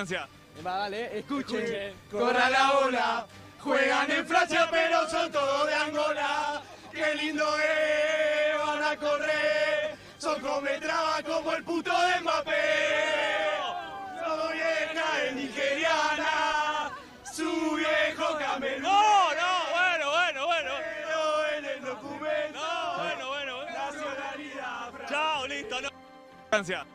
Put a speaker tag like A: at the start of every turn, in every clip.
A: Francia.
B: Va, dale, escuchen.
C: Corra la ola, juegan en Francia pero son todos de Angola. Qué lindo es, van a correr, son cometraba como el puto de Mbappé. Su vieja es nigeriana, su viejo camerún.
A: No, no, bueno, bueno, bueno.
C: Pero en el documento,
A: No, bueno, bueno. bueno.
C: nacionalidad.
A: Chao, listo, no. Francia.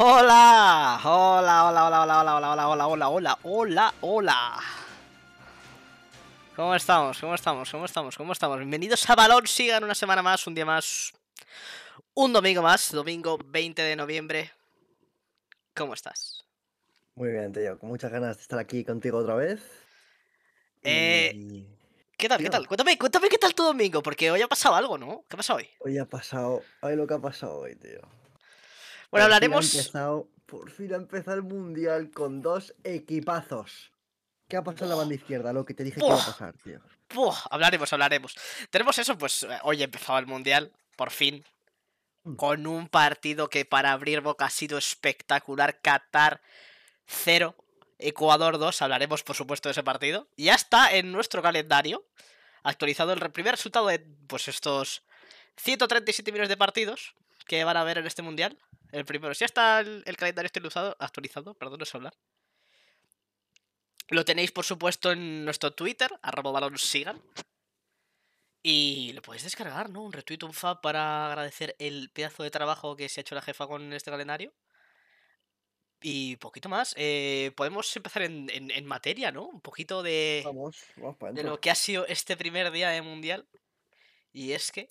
D: Hola, hola, hola, hola, hola, hola, hola, hola, hola, hola, hola, hola, hola. ¿Cómo estamos? ¿Cómo estamos? ¿Cómo estamos? ¿Cómo estamos? Bienvenidos a Balón Sigan una semana más, un día más, un domingo más, domingo 20 de noviembre. ¿Cómo estás?
E: Muy bien, tío. Con muchas ganas de estar aquí contigo otra vez.
D: Eh,
E: Y
D: ¿Qué tal? ¿Qué tal? Cuéntame, cuéntame qué tal tu domingo, porque hoy ha pasado algo, ¿no? ¿Qué ha pasado hoy?
E: hoy ha pasado. Ay, lo que ha pasado hoy, tío.
D: Bueno,
E: Por fin
D: hablaremos.
E: empezado- por fin ha empezado el mundial con dos equipazos. ¿Qué ha pasado en la banda izquierda? Lo que te dije que iba a pasar, tío.
D: Hablaremos, hablaremos. Tenemos eso, pues eh, hoy ha empezado el Mundial, por fin.
E: Mm.
D: Con un partido que para abrir boca ha sido espectacular. Qatar 0, Ecuador 2. Hablaremos, por supuesto, de ese partido. Ya está en nuestro calendario. Actualizado el primer resultado de pues estos 137 millones de partidos que van a ver en este Mundial. El primero. Si ya está el, el calendario actualizado, actualizado, perdón, no sé hablar. Lo tenéis, por supuesto, en nuestro Twitter, arroba balón sigan. Y lo podéis descargar, ¿no? Un retweet, un fab para agradecer el pedazo de trabajo que se ha hecho la jefa con este calendario. Y poquito más. eh, podemos empezar en, en- en materia, ¿no? Un poquito de,
E: Vamos,
D: de lo que ha sido este primer día de Mundial. Y es que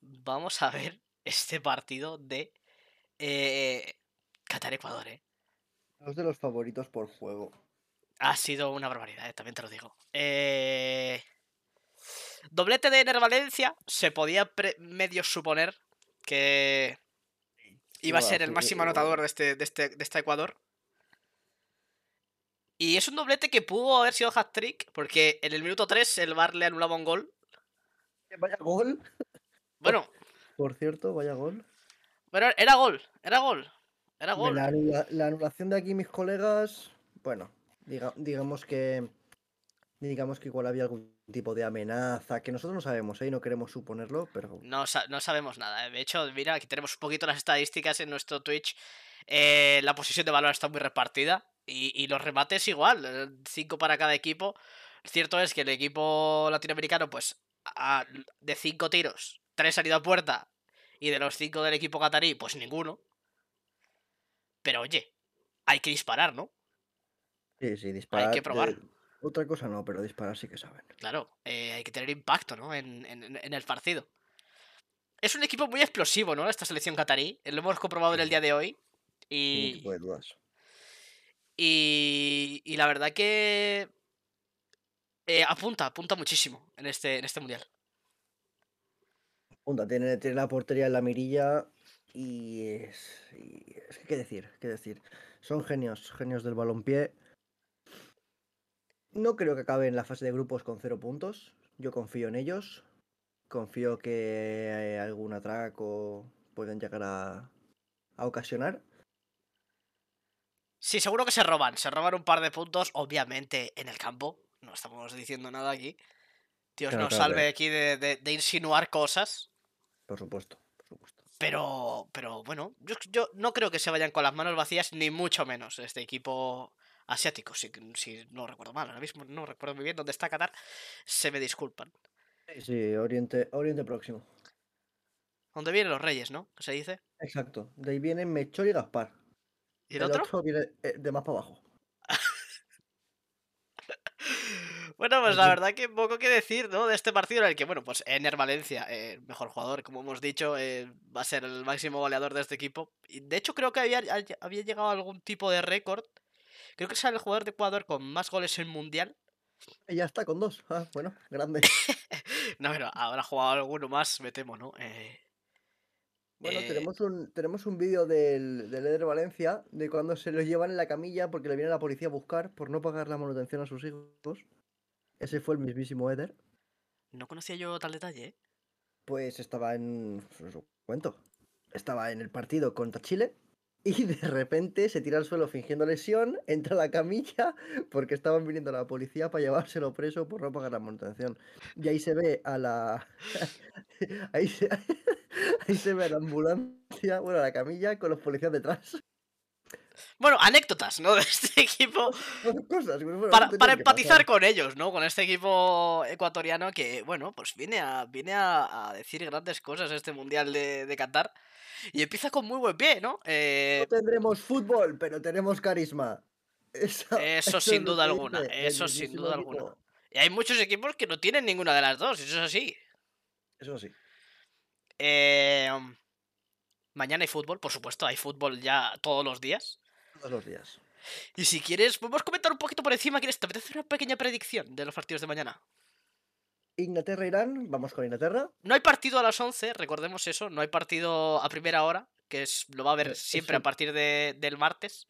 D: vamos a ver este partido de eh, Qatar-Ecuador, ¿eh?
E: Dos de los favoritos por juego.
D: Ha sido una barbaridad, eh, también te lo digo. Eh, Doblete de Ener Valencia. Se podía medio suponer que iba a ser el máximo anotador de este, de este, de este Ecuador. Y es un doblete que pudo haber sido hat-trick, porque en el minuto 3 el VAR le anulaba un gol.
E: Vaya gol.
D: Bueno,
E: Por cierto, vaya gol.
D: Pero era gol, era gol, era gol.
E: La, anula- la anulación de aquí, mis colegas. Bueno, diga- digamos que. Digamos que igual había algún tipo de amenaza que nosotros no sabemos, ¿eh? Y no queremos suponerlo, pero.
D: No, no sabemos nada. eh. De hecho, mira, aquí tenemos un poquito las estadísticas en nuestro Twitch. Eh, la posición de balón está muy repartida. Y, y los remates igual. 5 para cada equipo. Cierto es que el equipo latinoamericano, pues, a- de 5 tiros, 3 han ido a puerta. Y de los 5 del equipo catarí, pues ninguno. Pero oye, hay que disparar, ¿no?
E: Sí, sí, disparar.
D: que probar.
E: de- Otra cosa no, pero disparar sí que saben.
D: Claro, eh, hay que tener impacto, ¿no? En, en- en el partido. Es un equipo muy explosivo, ¿no? Esta selección catarí. Lo hemos comprobado en el día de hoy.
E: Sin
D: Y,
E: de dudas.
D: y, y la verdad que eh, apunta, apunta muchísimo en este, en este mundial.
E: Punta, tiene, tiene la portería en la mirilla y es, y es qué decir, qué decir. Son genios, genios del balompié. No creo que acabe en la fase de grupos con cero puntos. Yo confío en ellos. Confío que algún atraco pueden llegar a, a ocasionar.
D: Sí, seguro que se roban. Se roban un par de puntos, obviamente, en el campo. No estamos diciendo nada aquí. Dios
E: Claro,
D: nos salve aquí de, de- de insinuar cosas.
E: Por supuesto, por supuesto.
D: Pero, pero bueno, yo, yo no creo que se vayan con las manos vacías, ni mucho menos este equipo asiático, si, si no recuerdo mal. Ahora mismo no recuerdo muy bien dónde está Qatar. Se me disculpan.
E: Sí, sí, Oriente, Oriente Próximo.
D: ¿Dónde vienen los reyes, no? ¿Qué se dice?
E: Exacto. De ahí vienen Melchor y Gaspar.
D: ¿Y el otro?
E: viene eh, de más para abajo.
D: Bueno, pues la verdad que poco que decir, ¿no? De este partido en el que, bueno, pues Ener Valencia, eh, mejor jugador, como hemos dicho, eh, va a ser el máximo goleador de este equipo. Y de hecho, creo que había, había llegado a algún tipo de récord. Creo que es el jugador de Ecuador con más goles en mundial.
E: Y ya está, con dos. Ah, bueno, grande.
D: No, pero habrá jugado alguno más, me temo, ¿no? Eh,
E: Bueno,
D: Eh,
E: tenemos un, tenemos un vídeo del, del Eder Valencia de cuando se lo llevan en la camilla porque le viene la policía a buscar por no pagar la manutención a sus hijos. Ese fue el mismísimo Eder.
D: no conocía yo tal detalle, ¿eh?
E: pues estaba en. lo cuento. Estaba en el partido contra Chile y de repente se tira al suelo fingiendo lesión, entra a la camilla porque estaban viniendo la policía para llevárselo preso por no pagar la manutención. Y ahí se ve a la. ahí, se... ahí se ve a la ambulancia, bueno, a la camilla con los policías detrás.
D: Bueno, anécdotas, ¿no? De este equipo.
E: Cosas, bueno,
D: Para,
E: no tenían
D: para
E: que
D: empatizar con ellos, ¿no? Con este equipo ecuatoriano que, bueno, pues viene a, viene a, a decir grandes cosas este Mundial de, de Qatar. Y empieza con muy buen pie, ¿no? Eh,
E: No tendremos fútbol, pero tenemos carisma. Eso,
D: Eso
E: es
D: sin duda alguna,
E: dice
D: eso sin duda
E: equipo.
D: alguna. y hay muchos equipos que no tienen ninguna de las dos, eso es así.
E: Eso sí.
D: Eh, mañana hay fútbol, por supuesto, hay fútbol ya todos los días.
E: Todos los días.
D: Y si quieres, podemos comentar un poquito por encima. ¿Quieres? ¿Te apetece hacer una pequeña predicción de los partidos de mañana?
E: Inglaterra-Irán, vamos con Inglaterra.
D: No hay partido a las 11, recordemos eso. No hay partido a primera hora, que es, lo va a haber
E: Eh,
D: siempre a partir de- del martes.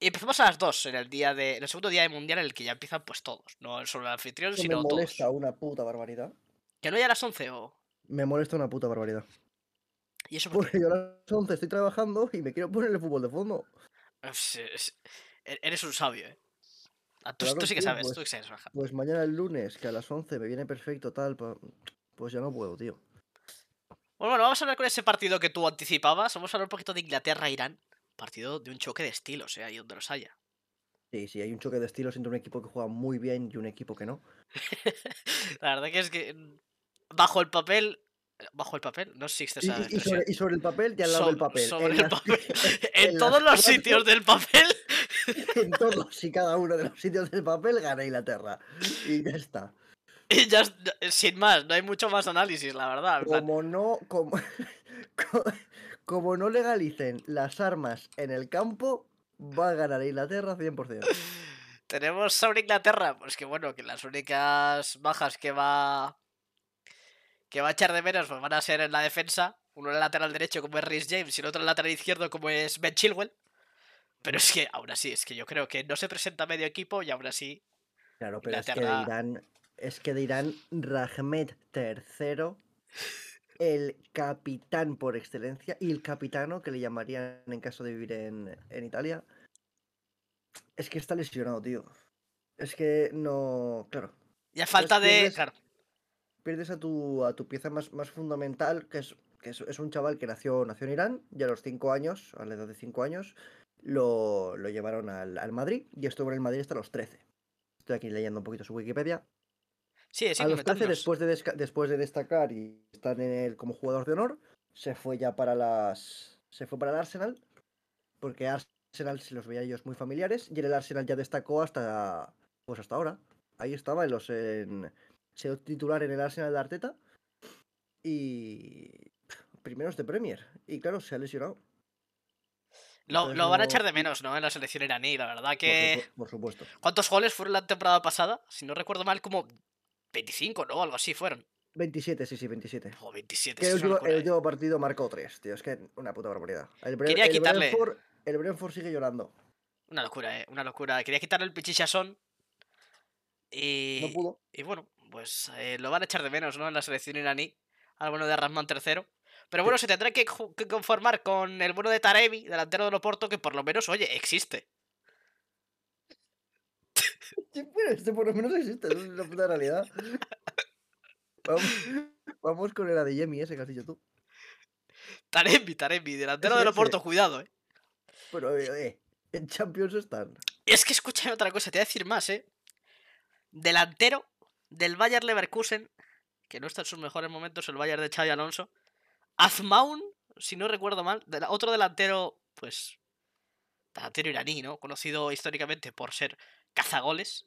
D: Y empezamos a las 2 en el día de. en el segundo día de mundial en el que ya empiezan pues todos. No solo el anfitrión,
E: me
D: sino todos.
E: molesta una puta barbaridad.
D: Que no haya a las 11 o.
E: Me molesta una puta barbaridad.
D: ¿Y eso por qué?
E: Porque yo a las 11 estoy trabajando y me quiero poner el fútbol de fondo.
D: Es- es- e- Eres un sabio, eh. Ah, Tú,
E: Claro,
D: tú sí que sabes, tú
E: pues-
D: sí que sabes, Raja.
E: Pues mañana el lunes, que a las 11 me viene perfecto tal, pues ya no puedo, tío.
D: Bueno, bueno, vamos a hablar con ese partido que tú anticipabas. Vamos a hablar un poquito de Inglaterra-Irán. Partido de un choque de estilos, eh, ahí donde los haya.
E: Sí, sí, hay un choque de estilos entre un equipo que juega muy bien y un equipo que no.
D: La verdad que es que. mm, Bajo el papel. Bajo el papel, no existe esa
E: y- y sobre, y sobre el papel y al lado del papel.
D: sobre
E: en
D: el
E: las-
D: papel.
E: en
D: En
E: las
D: todos los sitios del papel.
E: En todos y cada uno de los sitios del papel gana Inglaterra. Y ya está.
D: Y ya, es- sin más, no hay mucho más análisis, la verdad.
E: Como no, como, co- como no legalicen las armas en el campo, va a ganar Inglaterra 100%.
D: Tenemos sobre Inglaterra, pues que bueno, que las únicas bajas que va que va a echar de menos pues van a ser en la defensa, uno en el lateral derecho como es Rhys James y el otro en el lateral izquierdo como es Ben Chilwell. Pero es que aún así, es que yo creo que no se presenta medio equipo y aún así
E: Claro, pero es que de Irán, es que de Irán, Rahmed III, el capitán por excelencia, y el capitano que le llamarían en caso de vivir en, en Italia, es que está lesionado, tío. Es que no. Claro.
D: y a falta de... Claro,
E: Pierdes a tu, a tu pieza más, más fundamental, que, es, que es, es un chaval que nació, nació en Irán, y a los 5 años, a la edad de 5 años, lo, lo llevaron al, al Madrid, y estuvo en el Madrid hasta los 13. Estoy aquí leyendo un poquito su Wikipedia.
D: sí, sí,
E: a los 13,
D: comentadnos.
E: después de, después de destacar y estar en el, como jugador de honor, se fue ya para las. Se fue para el Arsenal. Porque Arsenal se los veía ellos muy familiares. Y en el Arsenal ya destacó hasta. Pues hasta ahora. Ahí estaba en los. En, se dio titular en el Arsenal de Arteta. Y. Primeros de Premier. Y claro, se ha lesionado.
D: Lo, lo van a echar de menos, ¿no? En la selección iraní, la verdad que...
E: por supuesto.
D: ¿Cuántos goles fueron la temporada pasada? Si no recuerdo mal, como 25, ¿no? Algo así fueron.
E: 27, sí, sí, 27.
D: O 27.
E: Que
D: es
E: el último, el
D: ¿eh?
E: último partido marcó 3, tío. Es que una puta barbaridad. El, Bre-
D: Quería
E: el
D: quitarle-
E: Brentford, el Brentford sigue llorando.
D: Una locura, ¿eh? Una locura. Quería quitarle el pichichasón. Y...
E: No pudo.
D: Y bueno, pues eh, lo van a echar de menos, ¿no? En la selección iraní. Al bueno de Rasman III. Pero bueno, se tendrá que, conformar con el bueno de Tarevi, delantero de Oporto, que por lo menos, oye, existe.
E: Este por lo menos existe, es una puta realidad. Vamos, vamos con el Adeyemi ese que has dicho tú.
D: Tarevi, Tarevi, delantero
E: Ese,
D: del
E: ese.
D: Oporto, cuidado, eh.
E: Pero, eh, eh, en Champions están.
D: Es que escúchame otra cosa, te voy a decir más, eh. Delantero del Bayer Leverkusen, que no está en sus mejores momentos, el Bayer de Xavi Alonso. Azmaun, si no recuerdo mal, de la- otro delantero, pues. Delantero iraní, ¿no? Conocido históricamente por ser cazagoles.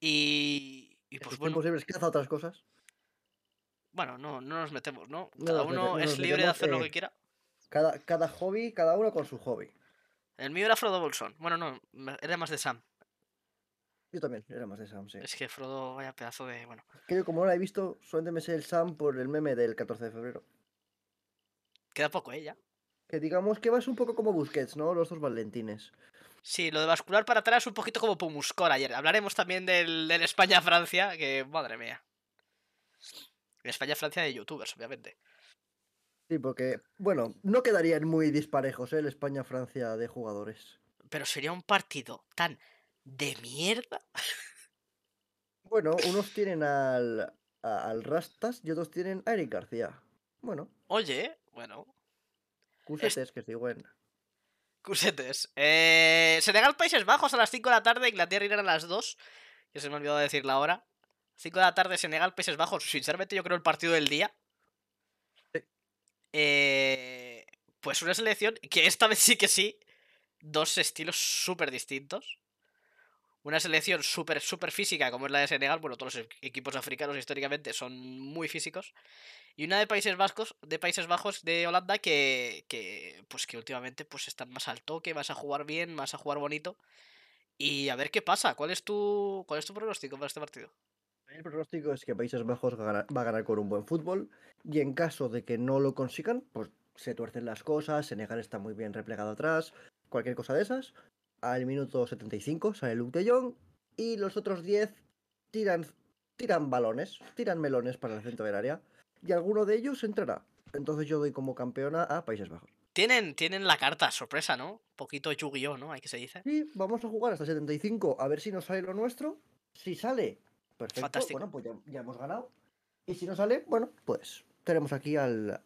D: Y. Y pues bueno,
E: tiempos libres caza otras cosas.
D: bueno, no, no nos metemos, ¿no? Cada uno
E: no
D: es libre de hacer lo que quiera.
E: Cada, cada hobby, cada uno con su hobby.
D: El mío era Frodo Bolson. Bueno, no, era más de Sam.
E: Yo también, era más de Sam, sí.
D: Es que Frodo, vaya pedazo de. Bueno.
E: Que yo como no la he visto, solamente me sé el Sam por el meme del 14 de febrero.
D: Queda poco, ¿eh? Ya.
E: Que digamos que vas un poco como Busquets, ¿no? Los dos Valentines.
D: Sí, lo de bascular para atrás un poquito como Pumuscor ayer. Hablaremos también del, del España-Francia, que madre mía. España-Francia de youtubers, obviamente.
E: Sí, porque, bueno, no quedarían muy disparejos, ¿eh? El España-Francia de jugadores.
D: Pero sería un partido tan de mierda.
E: Bueno, unos tienen al, a- al Rastas y otros tienen a Eric García. Bueno,
D: Oye, bueno,
E: cusetes que siguen.
D: Cusetes. Eh, Senegal, Países Bajos a las 5 de la tarde, Inglaterra, Irán a las 2. Ya se me ha olvidado decir la hora. 5 de la tarde, Senegal, Países Bajos. Sinceramente, yo creo el partido del día.
E: Sí.
D: Eh, pues una selección que esta vez sí que sí. Dos estilos súper distintos. Una selección súper, súper física como es la de Senegal. Bueno, todos los equipos africanos históricamente son muy físicos. Y una de Países Vascos, de Países Bajos de Holanda que, que pues que últimamente pues están más al toque, vas a jugar bien, vas a jugar bonito. Y a ver qué pasa. ¿Cuál es tu cuál es tu pronóstico para este partido?
E: El pronóstico es que Países Bajos va a ganar con un buen fútbol y en caso de que no lo consigan, pues se tuercen las cosas, Senegal está muy bien replegado atrás, cualquier cosa de esas. Al minuto 75 sale Luke de Jong y los otros 10 tiran, tiran balones, tiran melones para el centro del área y alguno de ellos entrará. Entonces yo doy como campeona a Países Bajos.
D: Tienen, tienen la carta, sorpresa, ¿no? Un poquito Yu-Gi-Oh, ¿no? Hay que se dice.
E: Y vamos a jugar hasta 75 a ver si nos sale lo nuestro. Si sale, perfecto.
D: Fantástico.
E: Bueno, pues ya, ya hemos ganado. Y si no sale, bueno, pues tenemos aquí al.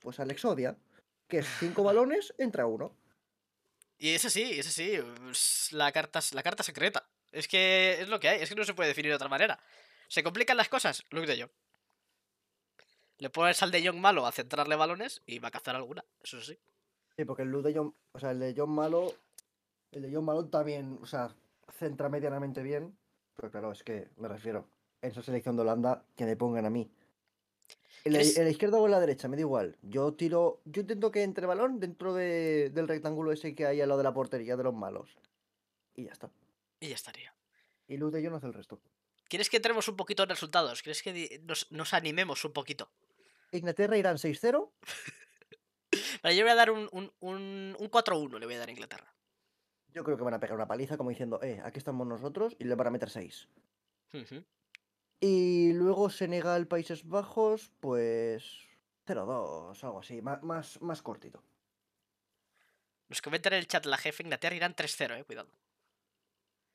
E: Pues al Exodia, que es cinco balones, entra uno.
D: Y ese sí, ese sí. La carta, la carta secreta. Es que es lo que hay, es que no se puede definir de otra manera. Se complican las cosas, Luke de Jong. Le pones al de Jong malo a centrarle balones y va a cazar alguna. Eso sí.
E: Sí, porque el de John, o sea, el de John Malo. El de John Malo también, o sea, centra medianamente bien. Pero claro, es que me refiero. En esa selección de Holanda, que me pongan a mí. En la,
D: ¿Quieres-
E: en la izquierda o en la derecha, me da igual. Yo tiro. Yo intento que entre balón dentro de- del rectángulo ese que hay al lado de la portería de los malos. Y ya está.
D: Y ya estaría.
E: Y Luz de Jong hace el resto.
D: ¿Quieres que entremos un poquito en resultados? ¿Quieres que nos, nos animemos un poquito?
E: Inglaterra irán 6-0.
D: Vale, yo voy a dar un, un, un, un 4-1, le voy a dar a Inglaterra.
E: Yo creo que van a pegar una paliza como diciendo, eh, aquí estamos nosotros y le van a meter 6.
D: Ujú.
E: Y luego Senegal, Países Bajos, pues 0-2, algo así, más, más, más cortito.
D: Nos comenta en el chat la jefe Inglaterra irán 3-0, eh, cuidado.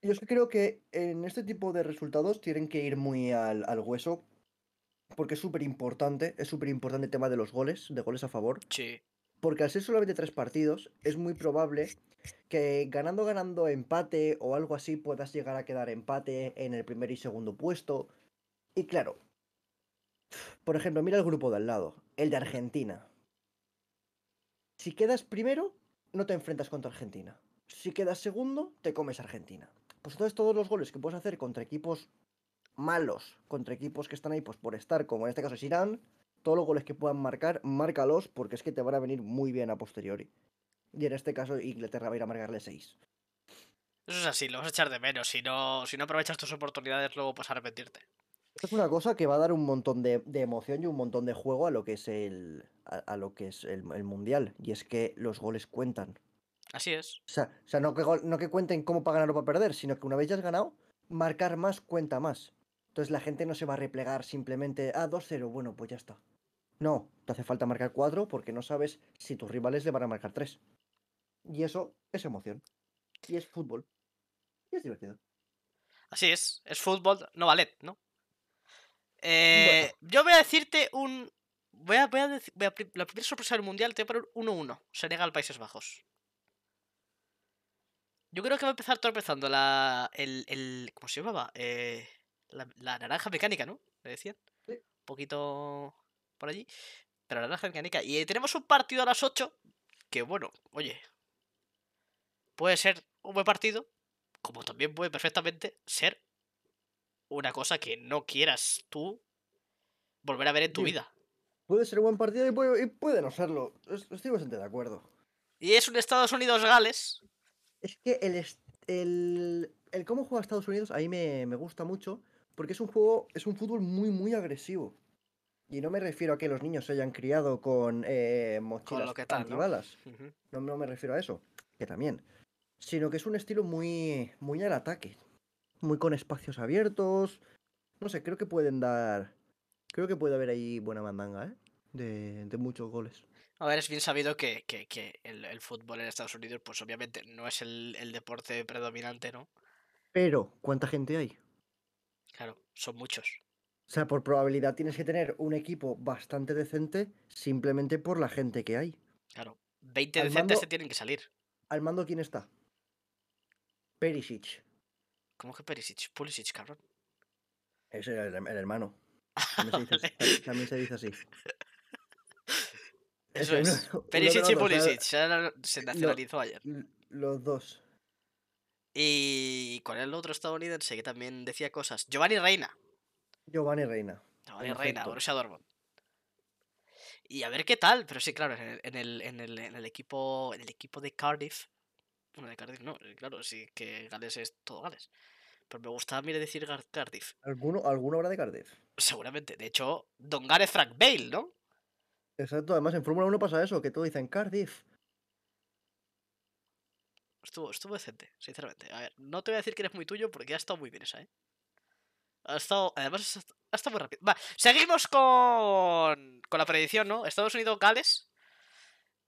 E: Yo es que creo que en este tipo de resultados tienen que ir muy al, al hueso, porque es súper importante, es súper importante el tema de los goles, de goles a favor,
D: Sí.
E: porque al ser solamente tres partidos, es muy probable que ganando, ganando empate o algo así puedas llegar a quedar empate en el primer y segundo puesto. Y claro, por ejemplo, mira el grupo de al lado, el de Argentina. Si quedas primero, no te enfrentas contra Argentina. Si quedas segundo, te comes Argentina. Pues entonces todos los goles que puedes hacer contra equipos malos, contra equipos que están ahí pues por estar, como en este caso es Irán, todos los goles que puedan marcar, márcalos porque es que te van a venir muy bien a posteriori. Y en este caso Inglaterra va a ir a marcarle 6.
D: Eso es así, lo vas a echar de menos. Si no, si no aprovechas tus oportunidades, luego vas a arrepentirte.
E: Es una cosa que va a dar un montón de, de emoción y un montón de juego a lo que es el a, a lo que es el, el mundial. Y es que los goles cuentan.
D: Así es.
E: O sea, o sea, no, que, gol- no que cuenten cómo para ganar o para perder, sino que una vez ya has ganado, marcar más cuenta más. Entonces la gente no se va a replegar simplemente, ah, 2-0, bueno, pues ya está. No, te hace falta marcar 4 porque no sabes si tus rivales le van a marcar 3. Y eso es emoción. Y es fútbol. Y es divertido.
D: Así es. Es fútbol, no ballet, ¿no? Eh, Yo voy a decirte un. Voy a, voy a decir. voy a la primera sorpresa del mundial te voy a poner 1-1. Senegal, Países Bajos. Yo creo que va a empezar tropezando la. El, el, ¿Cómo se llamaba? Eh, la, la naranja mecánica, ¿no? Le decían.
E: Sí.
D: Un poquito por allí. Pero la naranja mecánica. Y eh, tenemos un partido a las 8. Que bueno, oye. Puede ser un buen partido. Como también puede perfectamente ser una cosa que no quieras tú volver a ver en tu
E: Sí.
D: vida.
E: Puede ser un buen partido y puede, y puede no serlo. Es- Estoy bastante de acuerdo.
D: Y es un Estados Unidos-Gales.
E: Es que el, el, el cómo juega Estados Unidos a mí me, me gusta mucho porque es un juego, es un fútbol muy, muy agresivo. Y no me refiero a que los niños se hayan criado con eh, mochilas
D: lo que tal, ¿no?
E: antibalas.
D: Ujú.
E: No, no me refiero a eso, que también. Sino que es un estilo muy, muy al ataque. Muy con espacios abiertos. No sé, creo que pueden dar Creo que puede haber ahí buena mandanga, ¿eh? De, de muchos goles.
D: A ver, es bien sabido que, que- que el, el fútbol en Estados Unidos, pues obviamente no es el, el deporte predominante, ¿no?
E: Pero, ¿cuánta gente hay?
D: Claro, son muchos.
E: O sea, por probabilidad tienes que tener un equipo bastante decente simplemente por la gente que hay.
D: Claro, 20
E: Al
D: decentes
E: mando-
D: se tienen que salir.
E: ¿Al mando quién está? Perisic.
D: ¿Cómo que Perisic? Pulisic, cabrón.
E: Ese era el, el hermano. También se, dice, así- también se dice así.
D: Eso es.
E: uno-
D: Perisic y. Pulisic. se- Se nacionalizó ayer.
E: Los dos.
D: Y con el otro estadounidense que también decía cosas. Giovanni Reina.
E: Giovanni Reina.
D: Giovanni
E: En
D: Reina. Borussia Dortmund. Y a ver qué tal, pero sí, claro, en el, en el, en el, en el equipo en el equipo de Cardiff. Bueno, de Cardiff no, claro, sí que Gales es todo Gales. Pero me gustaba a mí decir Gar- Cardiff.
E: ¿Alguno, ¿Alguno habrá de Cardiff?
D: Seguramente. De hecho, Don Gareth Frank Bale, ¿no?
E: Exacto, además en Fórmula 1 pasa eso, que todo dicen Cardiff.
D: Estuvo, estuvo decente, sinceramente. A ver, no te voy a decir que eres muy tuyo porque ha estado muy bien esa, ¿eh? Ha estado, además, ha est- ha estado muy rápido. Va, seguimos con, con la predicción, ¿no? Estados Unidos-Gales.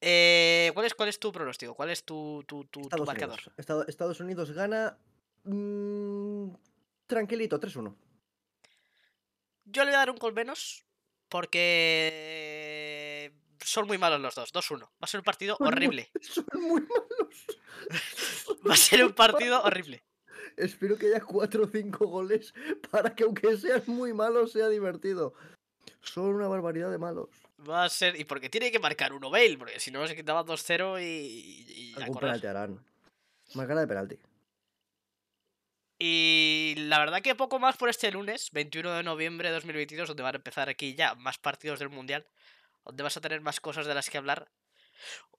D: Eh, ¿cuál, es, ¿Cuál es tu pronóstico? ¿Cuál es tu, tu, tu- tu marcador?
E: Unidos. Estado- Estados Unidos gana. Mm, tranquilito, 3-1.
D: Yo le voy a dar un gol menos porque son muy malos los dos. 2-1. Va a ser un partido
E: Son muy-
D: horrible.
E: Son muy malos.
D: Va a ser un partido horrible.
E: Espero que haya 4 o 5 goles para que, aunque sean muy malos, sea divertido. Son una barbaridad de malos.
D: Va a ser. Y porque tiene que marcar uno Bale, porque si no se quitaba 2-0 y, y- y
E: Algún penalti harán. Gana de penalti.
D: Y la verdad que poco más por este lunes, 21 de noviembre de 2022, donde van a empezar aquí ya más partidos del Mundial, donde vas a tener más cosas de las que hablar.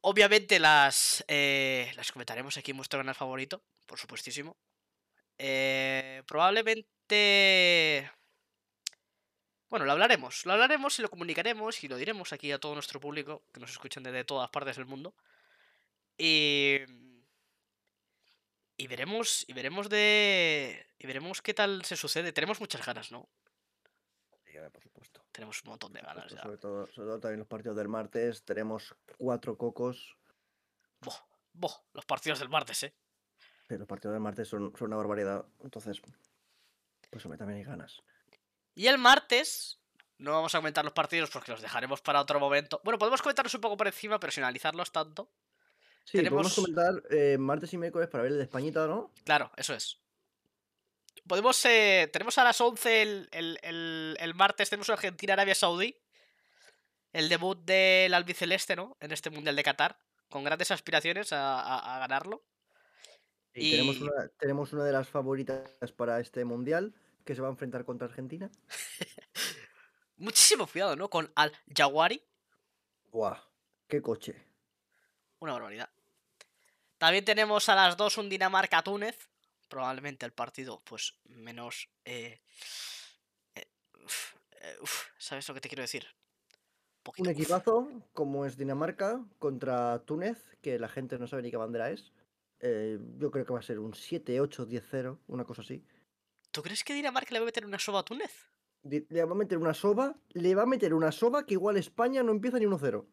D: Obviamente las, eh, las comentaremos aquí en vuestro canal favorito, por supuestísimo. Eh, probablemente... Bueno, lo hablaremos, lo hablaremos y lo comunicaremos y lo diremos aquí a todo nuestro público, que nos escuchan desde todas partes del mundo. Y... Y veremos, y veremos de. Y veremos qué tal se sucede. Tenemos muchas ganas, ¿no?
E: Sí, por supuesto.
D: Tenemos un montón de ganas
E: supuesto,
D: ya.
E: Sobre todo, sobre todo también los partidos del martes. Tenemos cuatro cocos.
D: Boh, boh, los partidos del martes, ¿eh?
E: Pero los partidos del martes son, son una barbaridad. Entonces, pues hombre, también hay ganas.
D: Y el martes. No vamos a comentar los partidos porque los dejaremos para otro momento. Bueno, podemos comentarlos un poco por encima, pero sin analizarlos tanto.
E: Sí,
D: Tenemos-
E: podemos comentar eh, martes y miércoles para ver el de Españita, ¿no?
D: Claro, eso es. Podemos. eh, tenemos a las 11 el, el- el- el martes. Tenemos Argentina-Arabia Saudí. El debut del albiceleste, ¿no? En este mundial de Qatar. Con grandes aspiraciones a- a- a ganarlo.
E: Y, tenemos, una, tenemos una de las favoritas para este mundial que se va a enfrentar contra Argentina.
D: Muchísimo cuidado, ¿no? Con Al Jawari.
E: ¡Guau! ¡Qué coche!
D: Una barbaridad. También tenemos a las 2 un Dinamarca-Túnez. Probablemente el partido, pues, menos. eh, eh, uf, eh, uf, ¿Sabes lo que te quiero decir? Poquito,
E: Un
D: uf.
E: equipazo como es Dinamarca contra Túnez, que la gente no sabe ni qué bandera es. Eh, yo creo que va a ser un 7, 8, 10, 0, una cosa así.
D: ¿Tú crees que Dinamarca le va a meter una soba a Túnez?
E: Le va a meter una soba, le va a meter una soba que igual España no empieza ni 1-0.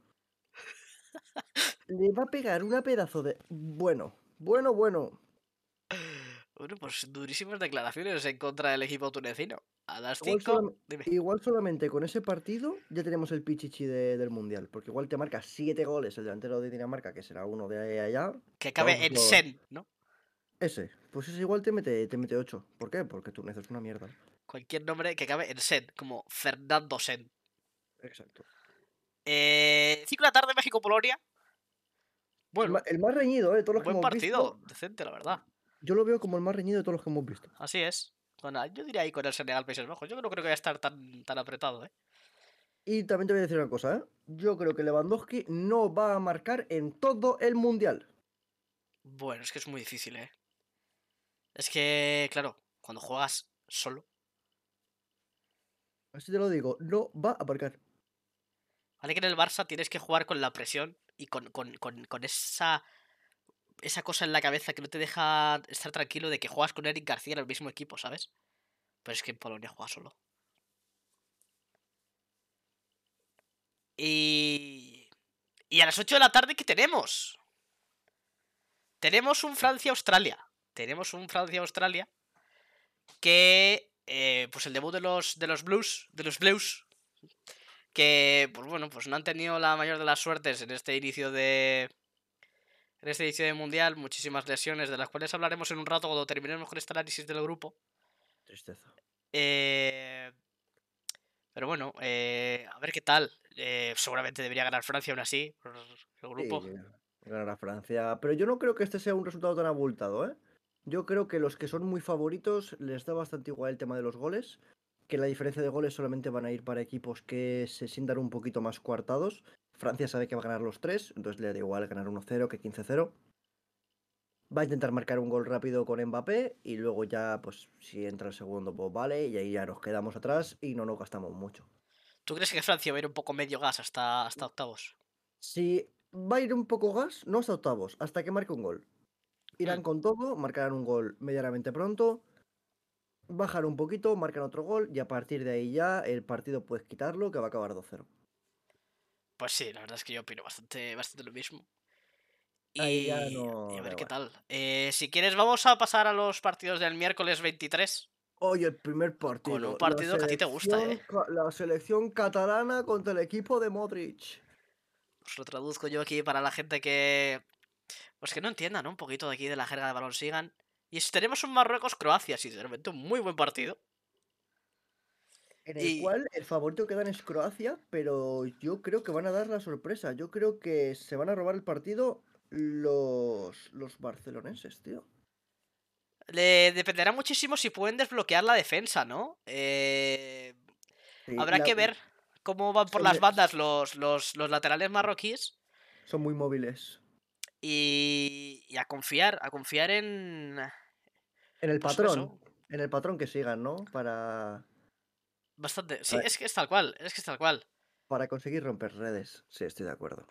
E: Le va a pegar una pedazo de... Bueno, bueno, bueno.
D: Bueno, pues durísimas declaraciones en contra del equipo tunecino. A las
E: Igual
D: 5.
E: solam-
D: Dime.
E: Igual solamente con ese partido ya tenemos el pichichi de- del Mundial. Porque igual te marca 7 goles el delantero de Dinamarca, que será uno de allá.
D: Que
E: vamos,
D: en Sen, ¿no?
E: Ese, pues ese igual te mete, te mete 8. ¿Por qué? Porque Túnez es una mierda.
D: Cualquier nombre que acabe en Sen, como Fernando Sen.
E: Exacto.
D: Eh, 5 de la tarde, México-Polonia. Bueno,
E: el más reñido, ¿eh? Todos los que
D: buen
E: hemos
D: partido,
E: visto.
D: decente, la verdad.
E: Yo lo veo como el más reñido de todos los que hemos visto.
D: Así es. La- yo diría ahí con el Senegal Países Bajos. Yo no creo que vaya a estar tan, tan apretado, ¿eh?
E: Y también te voy a decir una cosa, ¿eh? Yo creo que Lewandowski no va a marcar en todo el mundial.
D: Bueno, es que es muy difícil, ¿eh? Es que, claro, cuando juegas solo,
E: Así te lo digo, no va a marcar.
D: Vale que en el Barça tienes que jugar con la presión y con, con, con, con esa, esa cosa en la cabeza que no te deja estar tranquilo de que juegas con Eric García en el mismo equipo, ¿sabes? Pero es que en Polonia juega solo. Y. Y a las 8 de la tarde, ¿qué tenemos? Tenemos un Francia-Australia. Tenemos un Francia-Australia. Que. eh, pues el debut de los, de los Blues. De los Blues. Que, pues bueno, pues no han tenido la mayor de las suertes en este inicio de. En este inicio de mundial. Muchísimas lesiones, de las cuales hablaremos en un rato cuando terminemos con este análisis del grupo.
E: Tristeza.
D: Eh, pero bueno, eh, a ver qué tal. Eh, seguramente debería ganar Francia aún así, por el grupo.
E: Sí, ganará Francia. Pero yo no creo que este sea un resultado tan abultado, ¿eh? Yo creo que los que son muy favoritos les da bastante igual el tema de los goles. Que la diferencia de goles solamente van a ir para equipos que se sientan un poquito más coartados. Francia sabe que va a ganar los tres, entonces le da igual ganar 1-0 que 15-0. Va a intentar marcar un gol rápido con Mbappé y luego ya, pues si entra el segundo, pues vale, y ahí ya nos quedamos atrás y no nos gastamos mucho.
D: ¿Tú crees que Francia va a ir un poco medio gas hasta, hasta octavos?
E: Si va a ir un poco gas, no hasta octavos, hasta que marque un gol. Irán
D: Mm.
E: con todo, marcarán un gol medianamente pronto, bajar un poquito, marcan otro gol y a partir de ahí ya el partido puedes quitarlo que va a acabar 2-0.
D: Pues sí, la verdad es que yo opino bastante, bastante lo mismo.
E: Ahí
D: Y,
E: ya
D: y
E: no
D: a
E: da
D: ver qué tal. Eh, si quieres, vamos a pasar a los partidos del miércoles 23.
E: Oye, el primer partido.
D: un
E: la
D: partido que a ti te gusta, ¿eh?
E: La selección catalana contra el equipo de Modric.
D: Os lo traduzco yo aquí para la gente que. Pues que no entienda, ¿no? Un poquito de aquí de la jerga de balón sigan. Y es- tenemos un Marruecos-Croacia, sinceramente, un muy buen partido.
E: En el
D: Y-
E: cual el favorito que dan es Croacia, pero yo creo que van a dar la sorpresa. Yo creo que se van a robar el partido los, los barcelonenses, tío.
D: Le dependerá muchísimo si pueden desbloquear la defensa, ¿no? Eh,
E: Sí,
D: habrá
E: la-
D: que ver cómo van por
E: son
D: las bandas los, los, los laterales marroquíes.
E: Son muy móviles.
D: Y, y a confiar, a confiar en.
E: En el patrón. En el patrón que sigan, ¿no? Para,
D: Bastante. Sí, es que es tal cual, es que es tal cual.
E: para conseguir romper redes. Sí, estoy de acuerdo.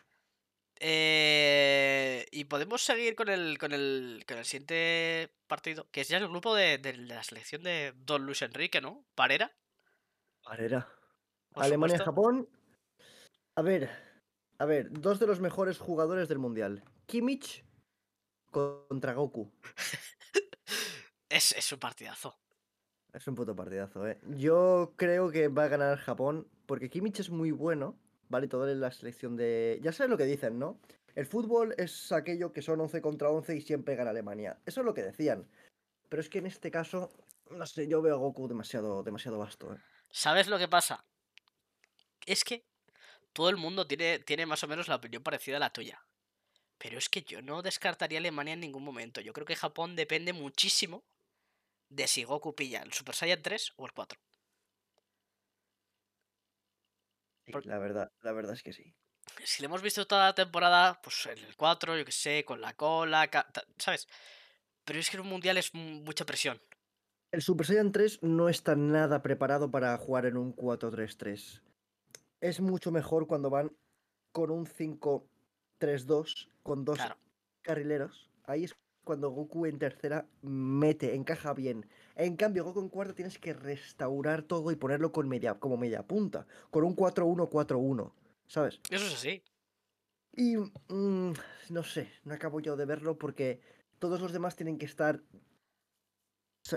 D: Eh, y podemos seguir con el, con el, con el siguiente partido, que es ya el grupo de, de la selección de Don Luis Enrique, ¿no? Parera.
E: Parera.
D: por
E: Alemania,
D: supuesto.
E: Japón. A ver, a ver, dos de los mejores jugadores del mundial. Kimmich contra Goku.
D: Es, es un partidazo.
E: Es un puto partidazo, eh. Yo creo que va a ganar Japón porque Kimmich es muy bueno, ¿vale? Todo en la selección de... Ya sabes lo que dicen, ¿no? El fútbol es aquello que son 11 contra 11 y siempre gana Alemania. Eso es lo que decían. Pero es que en este caso, no sé, yo veo a Goku demasiado, demasiado vasto, eh.
D: ¿Sabes lo que pasa? Es que todo el mundo tiene, tiene más o menos la opinión parecida a la tuya. Pero es que yo no descartaría a Alemania en ningún momento. Yo creo que Japón depende muchísimo de si Goku pilla el Super Saiyan 3 o el 4.
E: Sí,
D: Por-
E: La verdad, la verdad es que sí.
D: Si le hemos visto toda la temporada, pues en el 4, yo que sé, con la cola, ¿sabes? Pero es que en un mundial es mu- mucha presión.
E: El Super Saiyan 3 no está nada preparado para jugar en un 4-3-3. Es mucho mejor cuando van con un 5-3-2, con dos
D: Claro.
E: carrileros. Ahí es cuando Goku en tercera mete, encaja bien. En cambio, Goku en cuarta tienes que restaurar todo y ponerlo con media, como media punta, con un 4-1-4-1, ¿sabes?
D: Eso es así.
E: Y mm, no sé, no acabo yo de verlo porque todos los demás tienen que estar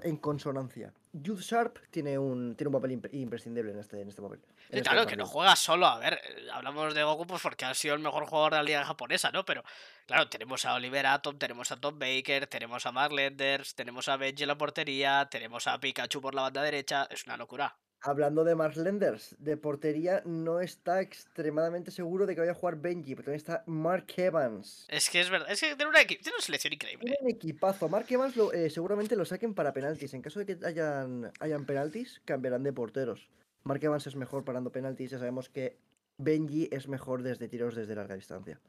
E: en consonancia. Youth Sharp tiene un, tiene un papel impre- imprescindible en este, en este papel. en
D: Sí,
E: este
D: claro, que no juega solo. A ver, eh, hablamos de Goku pues porque ha sido el mejor jugador de la liga japonesa, ¿no? Pero claro, tenemos a Oliver Atom, tenemos a Tom Baker, tenemos a Mark Lenders, tenemos a Benji en la portería, tenemos a Pikachu por la banda derecha. Es una locura.
E: Hablando de Mark Lenders, de portería no está extremadamente seguro de que vaya a jugar Benji, pero también está Mark Evans.
D: Es que es verdad. Es que tiene una, tiene una selección increíble.
E: Tiene un equipazo. Mark Evans lo- eh, seguramente lo saquen para penaltis. En caso de que hayan, hayan penaltis, cambiarán de porteros. Mark Evans es mejor parando penaltis. Ya sabemos que Benji es mejor desde tiros desde larga distancia.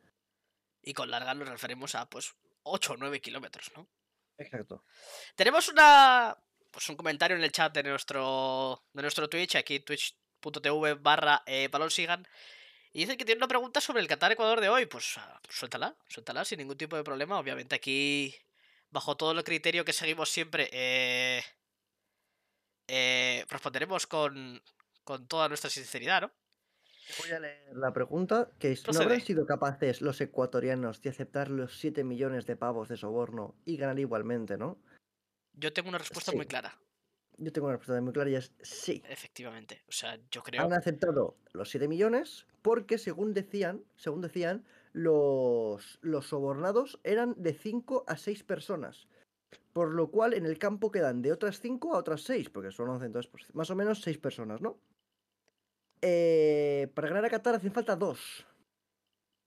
D: Y con larga nos referimos a pues 8 o 9 kilómetros, ¿no?
E: Exacto.
D: Tenemos una. Pues un comentario en el chat de nuestro. de nuestro Twitch, aquí twitch.tv barra eh, balón sigan. Y dicen que tiene una pregunta sobre el Qatar Ecuador de hoy. Pues, ah, pues suéltala, suéltala sin ningún tipo de problema. Obviamente aquí, bajo todo el criterio que seguimos siempre, eh, eh, responderemos con, con toda nuestra sinceridad, ¿no?
E: Voy a leer la pregunta, que es, ¿no
D: Procede.
E: habrán sido capaces los ecuatorianos de aceptar los 7 millones de pavos de soborno y ganar igualmente, no?
D: Yo tengo una respuesta muy clara,
E: Yo tengo una respuesta muy clara y es sí.
D: efectivamente. O sea, yo creo.
E: Han aceptado los 7 millones porque según decían, según decían, los, los sobornados eran de 5 a 6 personas. Por lo cual en el campo quedan de otras 5 a otras 6, porque son 11, entonces pues, más o menos 6 personas, ¿no? Eh, para ganar a Qatar hacen falta 2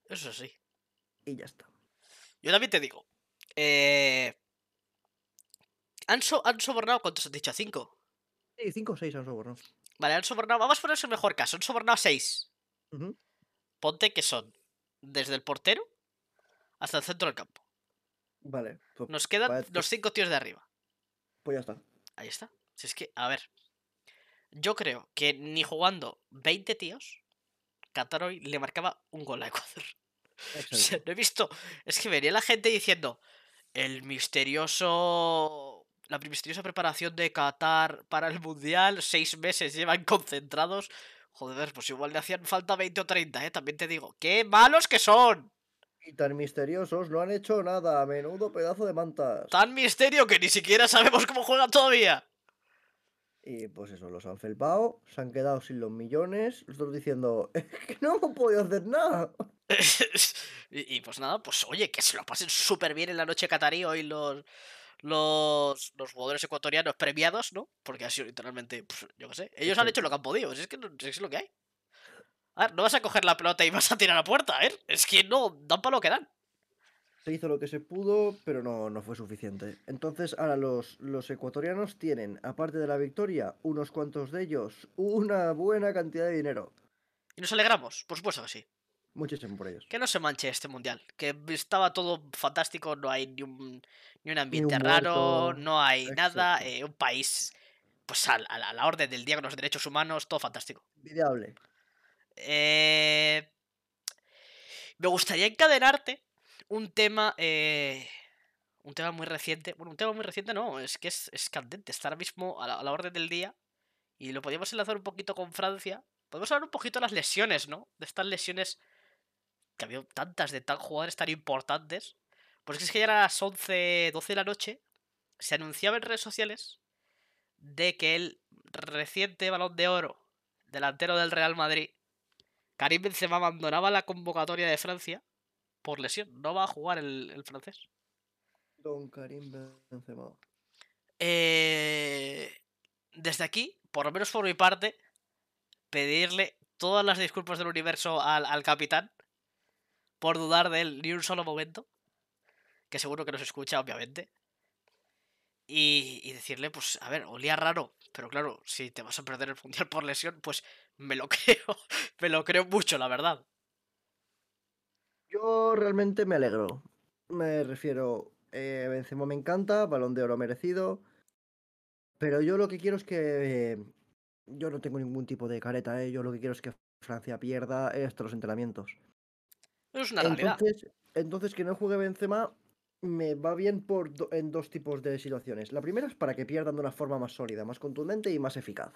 D: Eso sí.
E: y ya está.
D: Yo también te digo. Eh... Han, so- han sobornado, ¿cuántos has dicho? ¿Cinco?
E: Sí, 5 o 6 han sobornado.
D: Vale, han sobornado. Vamos a ponerse el mejor caso. Han sobornado a seis. Ponte que son desde el portero hasta el centro del campo.
E: Vale, pues,
D: Nos quedan los cinco tíos de arriba.
E: pues ya está.
D: Ahí está. Si es que, a ver. Yo creo que ni jugando 20 tíos, Qatar hoy le marcaba un gol a Ecuador. O sea, no he visto. Es que venía la gente diciendo. El misterioso. La misteriosa preparación de Qatar para el mundial. Seis meses llevan concentrados. Joder, pues igual le hacían falta 20 o 30, ¿eh? También te digo. ¡Qué malos que son!
E: Y tan misteriosos, no han hecho nada. Menudo pedazo de mantas.
D: Tan misterio que ni siquiera sabemos cómo juegan todavía.
E: Y pues eso, los han felpado, se han quedado sin los millones. Los otros diciendo, es que no hemos podido hacer nada.
D: y, y pues nada, pues oye, que se lo pasen súper bien en la noche catarí hoy los, los, los jugadores ecuatorianos premiados, ¿no? Porque ha sido literalmente, pues, yo qué sé, ellos han hecho lo que han podido, es que no- es lo que hay. A ver, no vas a coger la pelota y vas a tirar a puerta, ¿eh? Es que no, dan para lo que dan.
E: Se hizo lo que se pudo, pero no, no fue suficiente. Entonces ahora los, los ecuatorianos tienen, aparte de la victoria, unos cuantos de ellos, una buena cantidad de dinero.
D: Y nos alegramos, por supuesto que sí.
E: Muchísimo por ellos.
D: Que no se manche este mundial, que estaba todo fantástico, no hay ni un, ni un ambiente
E: un
D: raro,
E: muerto,
D: no hay nada, eh, un país pues a, la- a la orden del día con los derechos humanos, todo fantástico.
E: Envidiable.
D: Eh, me gustaría encadenarte un tema. eh, un tema muy reciente. Bueno, un tema muy reciente no, es que es, es candente. Está ahora mismo a la, a la orden del día. Y lo podríamos enlazar un poquito con Francia. Podemos hablar un poquito de las lesiones, ¿no? De estas lesiones. Que ha habido tantas de tan jugadores tan importantes. Pues es que ya a las 11, 12 de la noche. Se anunciaba en redes sociales. De que el reciente balón de oro. Delantero del Real Madrid. Karim Benzema abandonaba la convocatoria de Francia por lesión. No va a jugar el, el francés.
E: Don Karim Benzema.
D: Eh, desde aquí, por lo menos por mi parte, pedirle todas las disculpas del universo al, al capitán por dudar de él ni un solo momento. Que seguro que nos escucha, obviamente. Y, y decirle, pues, a ver, olía raro. Pero claro, si te vas a perder el mundial por lesión, pues me lo creo. me lo creo mucho, la verdad.
E: Yo realmente me alegro. Me refiero, eh, Benzema me encanta, balón de oro merecido. Pero yo lo que quiero es que. eh, yo no tengo ningún tipo de careta, ¿eh? Yo lo que quiero es que Francia pierda estos entrenamientos.
D: Eso es una realidad.
E: Entonces, entonces, que no juegue Benzema me va bien por do- en dos tipos de situaciones. La primera es para que pierdan de una forma más sólida, más contundente y más eficaz.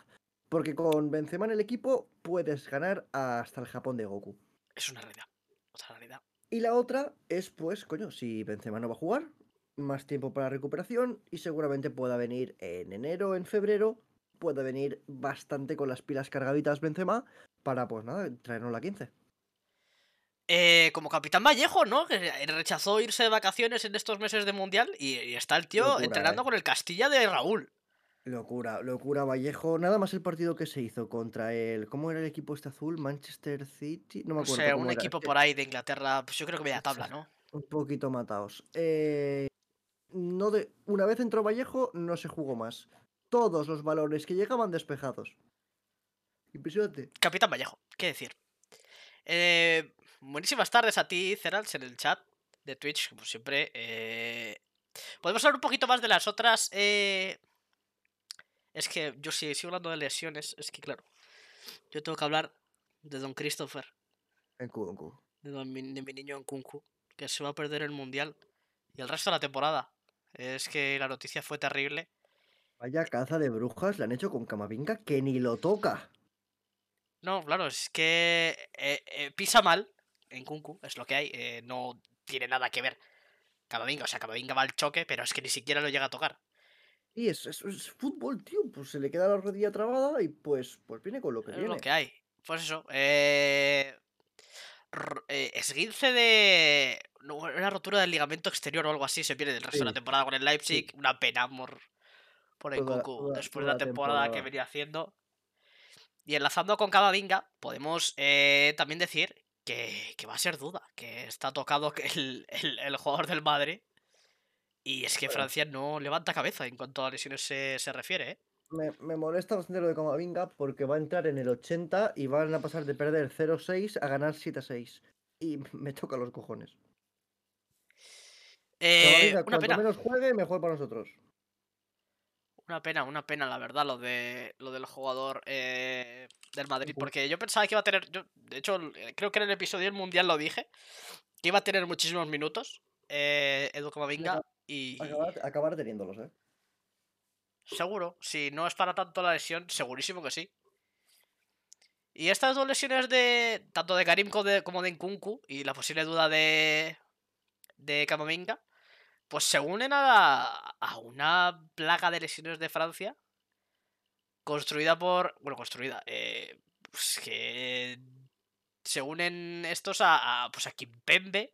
E: Porque con Benzema en el equipo puedes ganar hasta el Japón de Goku.
D: Es una realidad. Otra realidad.
E: Y la otra es, pues, coño, si Benzema no va a jugar, más tiempo para recuperación y seguramente pueda venir en enero, en febrero, puede venir bastante con las pilas cargaditas Benzema para, pues nada, traernos la 15.
D: Eh, como Capitán Vallejo, ¿no? Que rechazó irse de vacaciones en estos meses de mundial y, y está el tío
E: Locura,
D: entrenando
E: eh.
D: con el Castilla de Raúl.
E: Locura, locura Vallejo. Nada más el partido que se hizo contra el. ¿Cómo era el equipo este azul? Manchester City. No me acuerdo.
D: sé,
E: cómo
D: un
E: era,
D: equipo por ahí de Inglaterra, pues yo creo que media tabla, ¿no?
E: Un poquito matados. Eh, no de... Una vez entró Vallejo, no se jugó más. Todos los balones que llegaban despejados. Impresionante.
D: Capitán Vallejo, qué decir. Eh, buenísimas tardes a ti, Cerals, en el chat de Twitch, como siempre. eh, Podemos hablar un poquito más de las otras. eh, Es que yo si sigo hablando de lesiones, es que claro. Yo tengo que hablar de Don Christopher,
E: En Q.
D: de, don mi, de mi niño en Kunku, que se va a perder el mundial y el resto de la temporada. Es que la noticia fue terrible.
E: Vaya caza de brujas le han hecho con Camavinga que ni lo toca.
D: No, claro, es que eh, eh, pisa mal en Kunku, es lo que hay. eh, no tiene nada que ver. Camavinga, o sea, Camavinga va al choque, pero es que ni siquiera lo llega a tocar.
E: Y es, es, es fútbol, tío. Pues se le queda la rodilla trabada y pues, pues viene con lo que
D: Es
E: viene.
D: lo que hay. Pues eso. Eh, eh, esguince de. Una rotura del ligamento exterior o algo así. Se pierde el resto de la temporada con el Leipzig. Una pena por, por
E: Toda-
D: Nkunku
E: toda-
D: después
E: toda
D: de
E: la
D: temporada, que venía haciendo. Y enlazando con Camavinga, podemos eh, también decir que, que va a ser duda. Que está tocado el, el- el jugador del Madrid. Y es que
E: Bueno.
D: Francia no levanta cabeza en cuanto a lesiones se, se refiere, ¿eh?
E: Me, me molesta bastante lo de Camavinga porque va a entrar en el 80 y van a pasar de perder 0-6 a ganar 7-6. Y me toca los cojones.
D: Eh,
E: Camavinga,
D: una pena.
E: menos juegue, mejor para nosotros.
D: Una pena, una pena, la verdad, lo de lo del jugador eh, del Madrid. Porque yo pensaba que iba a tener. Yo, de hecho, eh, creo que en el episodio del Mundial lo dije. Que iba a tener muchísimos minutos. Eh, Edu Camavinga. Y
E: Acabar, acabar teniéndolos, ¿eh?
D: seguro, si no es para tanto la lesión, segurísimo que sí. Y estas dos lesiones de. Tanto de Karim como de, como de Nkunku. Y la posible duda de. De Camavinga. Pues se unen a, la- a una plaga de lesiones de Francia. Construida por. Bueno, construida. eh, pues que. Se unen estos a. pues a Kimpembe.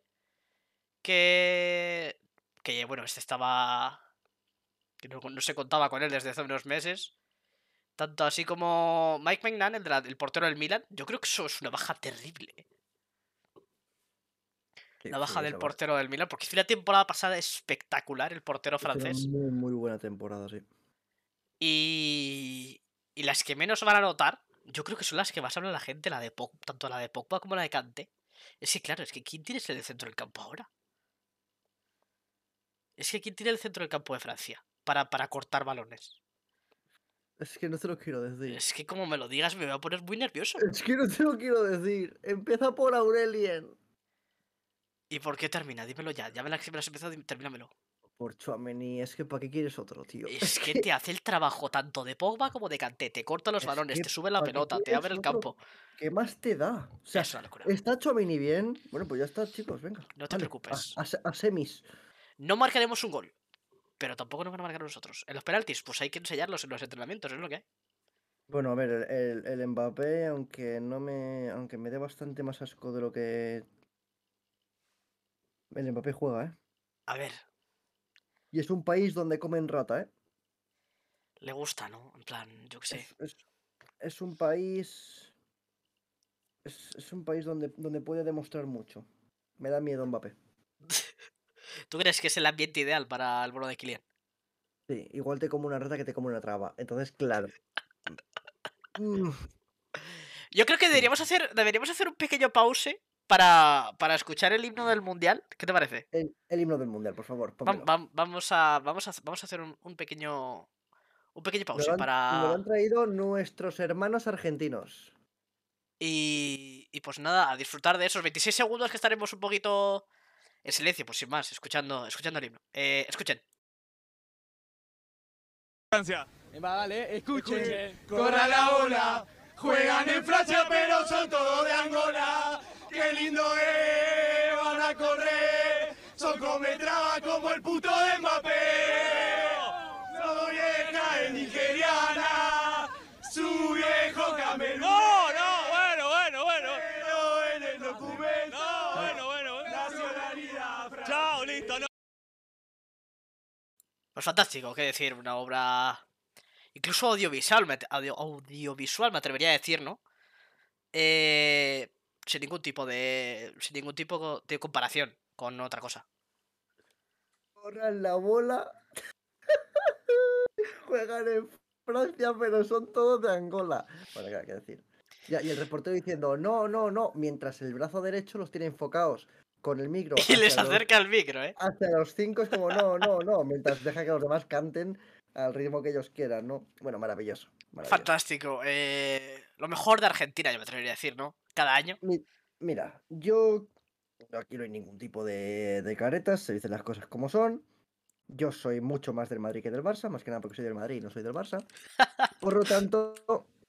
D: Que. Que bueno, este estaba. Que no, no se contaba con él desde hace unos meses. Tanto así como Mike McNan, el, el portero del Milan. Yo creo que eso es una baja terrible. La baja del portero del Milan. Porque hizo la temporada pasada espectacular el portero francés.
E: Muy, muy buena temporada, sí.
D: Y, y las que menos van a notar, yo creo que son las que más habla la gente, la de Pogba, tanto la de Pogba como la de Kanté. Es que claro, es que ¿quién tiene el centro del campo ahora? Es que ¿quién tiene el centro del campo de Francia para, para cortar balones?
E: Es que no te lo quiero decir.
D: Es que como me lo digas me voy a poner muy nervioso.
E: Es que no te lo quiero decir. Empieza por Aurelien.
D: ¿Y por qué termina? Dímelo ya. Ya me las me las has empezado, termínamelo.
E: Por Chuamení, es que ¿para qué quieres otro, tío?
D: Es que te hace el trabajo tanto de Pogba como de Kanté. Te corta los
E: Es
D: balones,
E: que
D: te sube la
E: ¿para qué
D: pelota, te abre el campo.
E: ¿Qué más te da? O sea,
D: es una locura.
E: ¿está Chuamení bien? Bueno, pues ya está, chicos, venga.
D: No te
E: vale,
D: preocupes.
E: A, a semis.
D: No marcaremos un gol. Pero tampoco nos van a marcar nosotros. En los penaltis, pues hay que enseñarlos en los entrenamientos, es lo que hay.
E: Bueno, a ver, el, el, el Mbappé, aunque no me. aunque me dé bastante más asco de lo que. El Mbappé juega, ¿eh?
D: A ver,
E: Y es un país donde comen rata, ¿eh?
D: le gusta, ¿no? En plan, yo qué sé.
E: Es, es- es un país. Es, es un país donde, donde puede demostrar mucho. Me da miedo Mbappé.
D: ¿Tú crees que es el ambiente ideal para el bono de Kylian?
E: Sí, igual te como una rata que te come una traba. Entonces, claro. Mm,
D: Yo creo que deberíamos hacer, deberíamos hacer un pequeño pause para, para escuchar el himno del mundial. ¿Qué te parece?
E: el, el himno del mundial, por favor.
D: Vamos, a, vamos, a, vamos a hacer un, un pequeño. Un pequeño
E: Nos
D: pause
E: lo han- Nos lo
D: para.
E: han traído nuestros hermanos argentinos.
D: Y, y pues nada, a disfrutar de esos 26 segundos que estaremos un poquito en silencio, pues sin más, escuchando, escuchando el himno. Eh, escuchen.
A: Francia.
B: Va, dale, escuchen.
C: Corra la bola, juegan en Francia pero son todos de Angola. Qué lindo es, van a correr, son cometraba como el puto de Mbappé. Su vieja es nigeriana, su viejo camerún.
A: No, no, bueno, bueno, bueno.
C: Pero en el documento,
A: No, bueno, bueno. bueno.
C: nacionalidad francesa.
A: Chao, listo, no.
D: Pues fantástico, qué decir, una obra incluso audiovisual, audio- audiovisual me atrevería a decir, ¿no? Eh, sin ningún tipo de sin ningún tipo de comparación con otra cosa.
E: Corran la bola. Juegan en Francia, pero son todos de Angola. Bueno, ¿qué decir? Ya, y el reportero diciendo, no, no, no, mientras el brazo derecho los tiene enfocados con el micro.
D: Y les
E: hacia los-
D: acerca el micro, ¿eh?
E: Hacia los cinco es como, no, no, no, mientras deja que los demás canten al ritmo que ellos quieran, ¿no? Bueno, maravilloso. maravilloso.
D: Fantástico. eh, lo mejor de Argentina, yo me atrevería a decir, ¿no? Cada año.
E: Mi- Mira, yo aquí no hay ningún tipo de, de caretas, se dicen las cosas como son. Yo soy mucho más del Madrid que del Barça, más que nada porque soy del Madrid y no soy del Barça. Por lo tanto,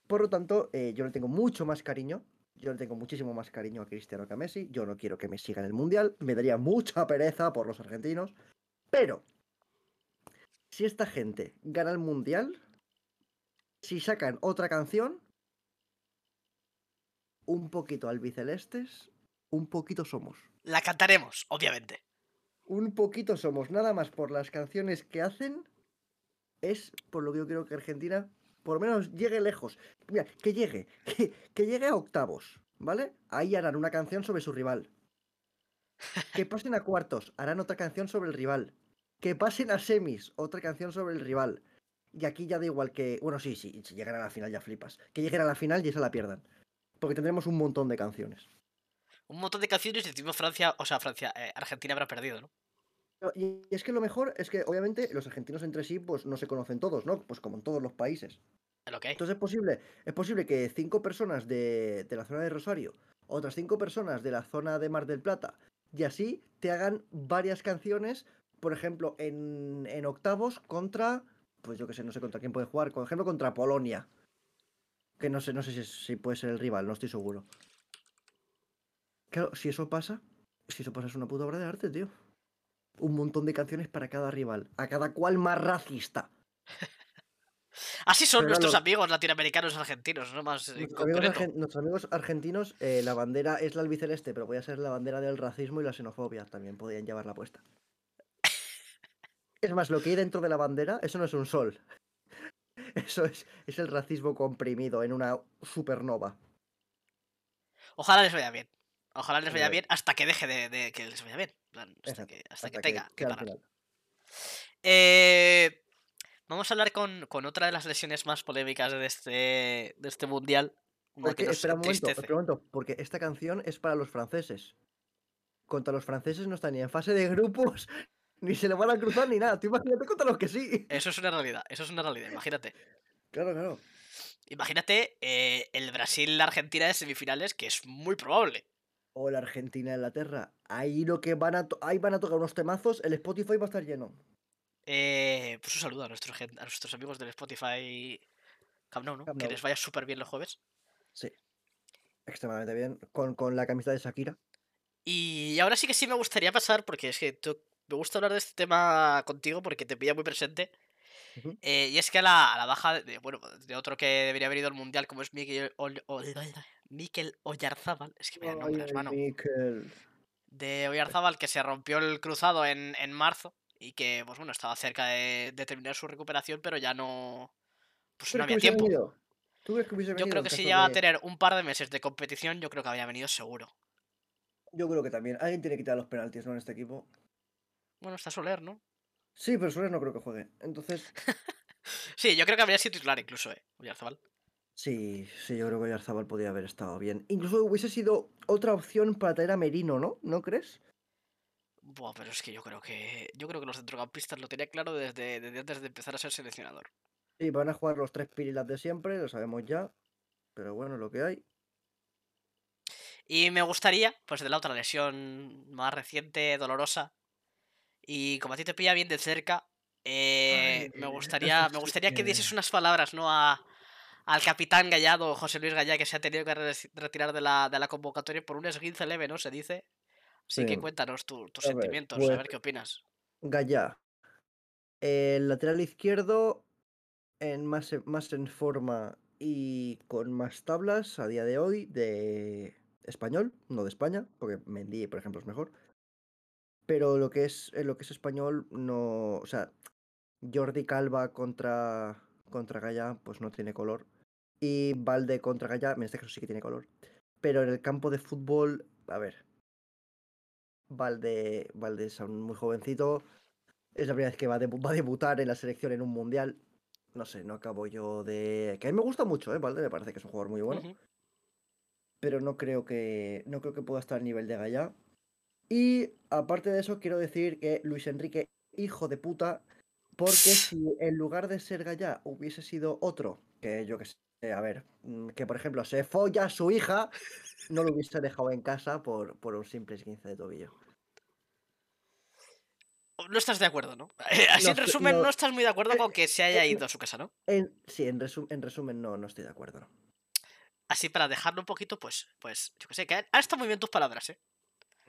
E: Por lo tanto, eh, yo le tengo mucho más cariño. Yo le tengo muchísimo más cariño a Cristiano que a Messi. Yo no quiero que me siga en el Mundial. Me daría mucha pereza por los argentinos. Pero, si esta gente gana el Mundial, si sacan otra canción, un poquito albicelestes, un poquito somos.
D: La cantaremos, obviamente.
E: Un poquito somos. Nada más por las canciones que hacen, es por lo que yo creo que Argentina por lo menos llegue lejos. Mira, que llegue, que, que llegue a octavos, ¿vale? Ahí harán una canción sobre su rival. Que pasen a cuartos, harán otra canción sobre el rival. Que pasen a semis, otra canción sobre el rival. Y aquí ya da igual que. Bueno, sí, sí, si llegan a la final ya flipas. Que lleguen a la final y esa la pierdan. Porque tendremos un montón de canciones.
D: Un montón de canciones y encima Francia, o sea, Francia, eh, Argentina habrá perdido, ¿no?
E: Y es que lo mejor es que, obviamente, los argentinos entre sí, pues no se conocen todos, ¿no? Pues como en todos los países. Entonces es posible, es posible que cinco personas de, de la zona de Rosario, otras cinco personas de la zona de Mar del Plata, y así te hagan varias canciones, por ejemplo, en, en octavos contra, pues yo que sé, no sé contra quién puede jugar, por ejemplo, contra Polonia. Que no sé, no sé si, si puede ser el rival, no estoy seguro. Claro, si eso pasa, si eso pasa es una puta obra de arte, tío. Un montón de canciones para cada rival, a cada cual más racista.
D: Así son
E: Pero
D: nuestros
E: lo-
D: amigos latinoamericanos argentinos, no más
E: Nuestros amigos,
D: concreto.
E: argen- nuestros amigos argentinos, eh, la bandera es la albiceleste, pero podría ser la bandera del racismo y la xenofobia. También podrían llevarla puesta. Es más, lo que hay dentro de la bandera, eso no es un sol. Eso es, es el racismo comprimido en una supernova.
D: Ojalá les vaya bien. Ojalá les vaya bien hasta que deje de, de que les vaya bien. Hasta
E: Exacto,
D: que, hasta que tenga que parar. Eh, vamos a hablar con, con otra de las lesiones más polémicas de este, de este mundial.
E: Porque, espera un momento, espera un momento, porque esta canción es para los franceses. Contra los franceses no están ni en fase de grupos, ni se le van a cruzar ni nada. Tú imagínate contra los que sí.
D: Eso es una realidad, eso es una realidad, imagínate.
E: Claro, claro.
D: Imagínate eh, el Brasil-Argentina de semifinales, que es muy probable.
E: O la Argentina Inglaterra. Ahí lo que van a ahí van a tocar unos temazos, el Spotify va a estar lleno.
D: Eh, pues un saludo a nuestros, a nuestros amigos del Spotify Camp Nou, ¿no?
E: Camp
D: Que les vaya súper bien los jueves.
E: Sí. Extremadamente bien. Con, con la camiseta de Shakira.
D: Y ahora sí que sí me gustaría pasar, porque es que tú- me gusta hablar de este tema contigo porque te pilla muy presente. Eh, y es que a la, a la baja de, bueno, de otro que debería haber ido al mundial, como es Miguel, Ol- Oyarzábal, es que me da
E: Ay,
D: nombres,
E: ay,
D: mano.
E: Mikel.
D: De Oyarzábal, que se rompió el cruzado en, en marzo y que, pues bueno, estaba cerca de, de terminar su recuperación, pero ya no. Pues
E: ¿Tú
D: no había tiempo.
E: venido? ¿Tú crees que hubiese
D: Yo
E: venido
D: creo
E: en
D: que si llegaba a
E: de-
D: tener un par de meses de competición, yo creo que había venido seguro.
E: Yo creo que también. Alguien tiene que quitar los penaltis, ¿no? En este equipo.
D: Bueno, está Soler, ¿no?
E: Sí, pero Suárez no creo que juegue. Entonces,
D: Sí, yo creo que habría sido titular incluso, eh, Oyarzábal.
E: sí, sí, yo creo que Yarzabal podría haber estado bien. Incluso hubiese sido otra opción para traer a Merino, ¿no? ¿No crees?
D: Buah, pero es que yo creo que. Yo creo que los centrocampistas lo tenía claro desde, desde antes de empezar a ser seleccionador.
E: Sí, van a jugar los tres pirilas de siempre, lo sabemos ya. Pero bueno, lo que hay.
D: Y me gustaría, pues de la otra lesión más reciente, dolorosa. Y como a ti te pilla bien de cerca, eh,
E: Ay,
D: me
E: eso
D: gustaría, me gustaría que dieses unas palabras, ¿no? A, al capitán Gallado, José Luis Gallá, que se ha tenido que re- retirar de la, de la convocatoria por un esguince leve, ¿no? Se dice. Así que cuéntanos tu- tus
E: A ver,
D: sentimientos, a
E: pues-
D: ver qué opinas.
E: Gallá. El lateral izquierdo en más, en- más en forma y con más tablas a día de hoy de español, no de España, porque Mendy, por ejemplo, es mejor. Pero lo que es, en lo que es español, no. O sea, Jordi Calva contra, contra Gallá, pues no tiene color. Y Valde contra Gallá, en este caso sí que tiene color. Pero en el campo de fútbol, a ver. Valde, Valde es aún muy jovencito. Es la primera vez que va va a debutar en la selección en un mundial. No sé, no acabo yo de. Que a mí me gusta mucho, ¿eh? Valde me parece que es un jugador muy bueno. Pero no creo que. No creo que pueda estar al nivel de Gallá. Y aparte de eso, quiero decir que Luis Enrique, hijo de puta. Porque si en lugar de ser Gallá hubiese sido otro, que yo que sé, a ver, mm, que por ejemplo se folla a su hija, no lo hubiese dejado en casa por, por un simple esguince de tobillo.
D: No estás de acuerdo, ¿no? Así
E: No
D: en resumen,
E: no-
D: no estás muy de acuerdo
E: eh,
D: con que se haya
E: eh,
D: ido a su casa, ¿no?
E: En, sí, en, resu- en resumen, no, no estoy de acuerdo. no.
D: así para dejarlo un poquito, pues, pues, yo que sé, que han han estado muy bien tus palabras, ¿eh?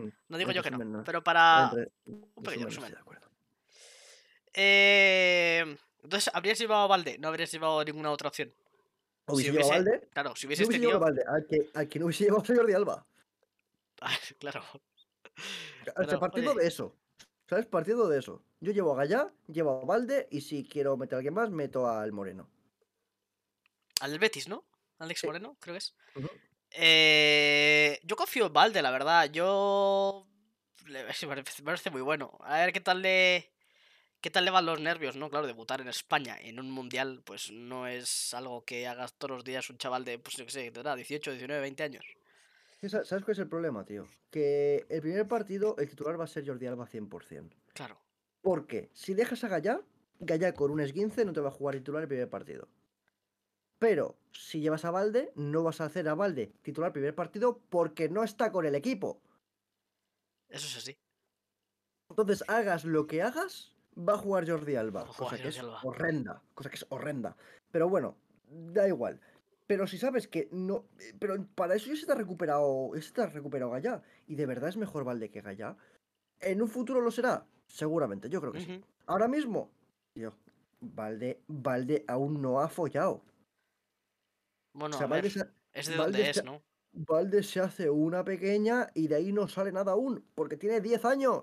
E: Mm,
D: No digo yo que no, pero para... Un pequeño resumen. Eh, entonces, ¿habrías llevado a Valde? No habrías llevado ninguna otra opción.
E: Hubiese
D: Si
E: llevado a
D: hubiese-
E: Valde,
D: Claro, si hubieses
E: hubiese llevado a
D: tenido...
E: Valde, al que, al que no hubiese llevado a Jordi Alba.
D: claro.
E: O sea, partiendo
D: oye.
E: de eso. ¿Sabes? Partiendo de eso. Yo llevo a Gallá, llevo a Valde y si quiero meter a alguien más, meto al Moreno.
D: Al Betis, ¿no? Alex
E: Sí.
D: Moreno, creo que es.
E: Ujú.
D: Eh, yo confío en Valde, la verdad. Yo. le- Me parece, muy bueno. A ver qué tal le. ¿Qué tal le van los nervios, no? Claro, debutar en España en un mundial, pues no es algo que hagas todos los días un chaval de, pues yo qué sé, que tendrá 18, 19, 20 años.
E: ¿Sabes cuál es el problema, tío? Que el primer partido, el titular va a ser Jordi Alba 100%.
D: Claro.
E: Porque si dejas a Gallá, Gallá con un esguince no te va a jugar titular el primer partido. Pero si llevas a Valde, no vas a hacer a Valde titular primer partido porque no está con el equipo.
D: Eso es así.
E: Entonces, hagas lo que hagas, va a jugar Jordi Alba.
D: Jugar
E: cosa que es
D: Alba.
E: horrenda. Cosa que es horrenda. Pero bueno, da igual. Pero si sabes que no. Pero para eso ya se te ha recuperado. Ya se te ha recuperado Gallá. Y de verdad es mejor Valde que Gallá. ¿En un futuro lo será? Seguramente, yo creo que sí. Ahora mismo, tío, Valde, Valde aún no ha follado.
D: Bueno,
E: o sea,
D: a
E: Valde
D: ver,
E: se,
D: es de donde es, ¿no?
E: Valde se hace una pequeña y de ahí no sale nada aún, porque tiene 10 años.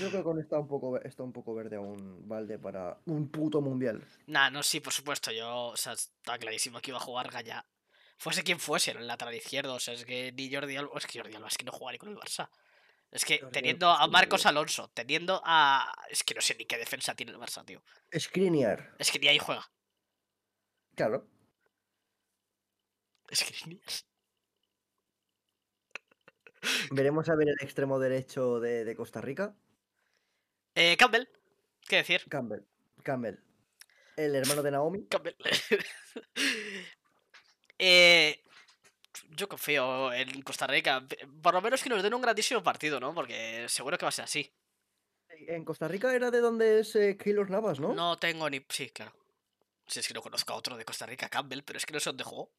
E: Yo creo que aún está un poco, está un poco verde aún Valde para un puto mundial.
D: Nah, no, sí, por supuesto. Yo, o sea, está clarísimo que iba a jugar Gallá. Fuese quien fuese, en el lateral izquierdo. O sea, es que ni Jordi Alba. Es que Jordi Alba es que no juega ni con el Barça. Es que teniendo a Marcos. Alonso, teniendo a. Es que no sé ni qué defensa tiene el Barça, tío.
E: Skriniar,
D: Es que ni ahí juega.
E: Claro.
D: Es que.
E: Veremos a ver el extremo derecho de, de Costa Rica.
D: Eh, Campbell. ¿Qué decir?
E: Campbell. Campbell. El hermano de Naomi.
D: Campbell. eh, yo confío en Costa Rica. Por lo menos que nos den un grandísimo partido, ¿no? Porque seguro que va a ser así.
E: En Costa Rica era de donde es eh, Keylor Navas, ¿no?
D: No tengo ni. Sí, claro. Si es que no conozco a otro de Costa Rica, Campbell, pero es que no sé dónde jugó.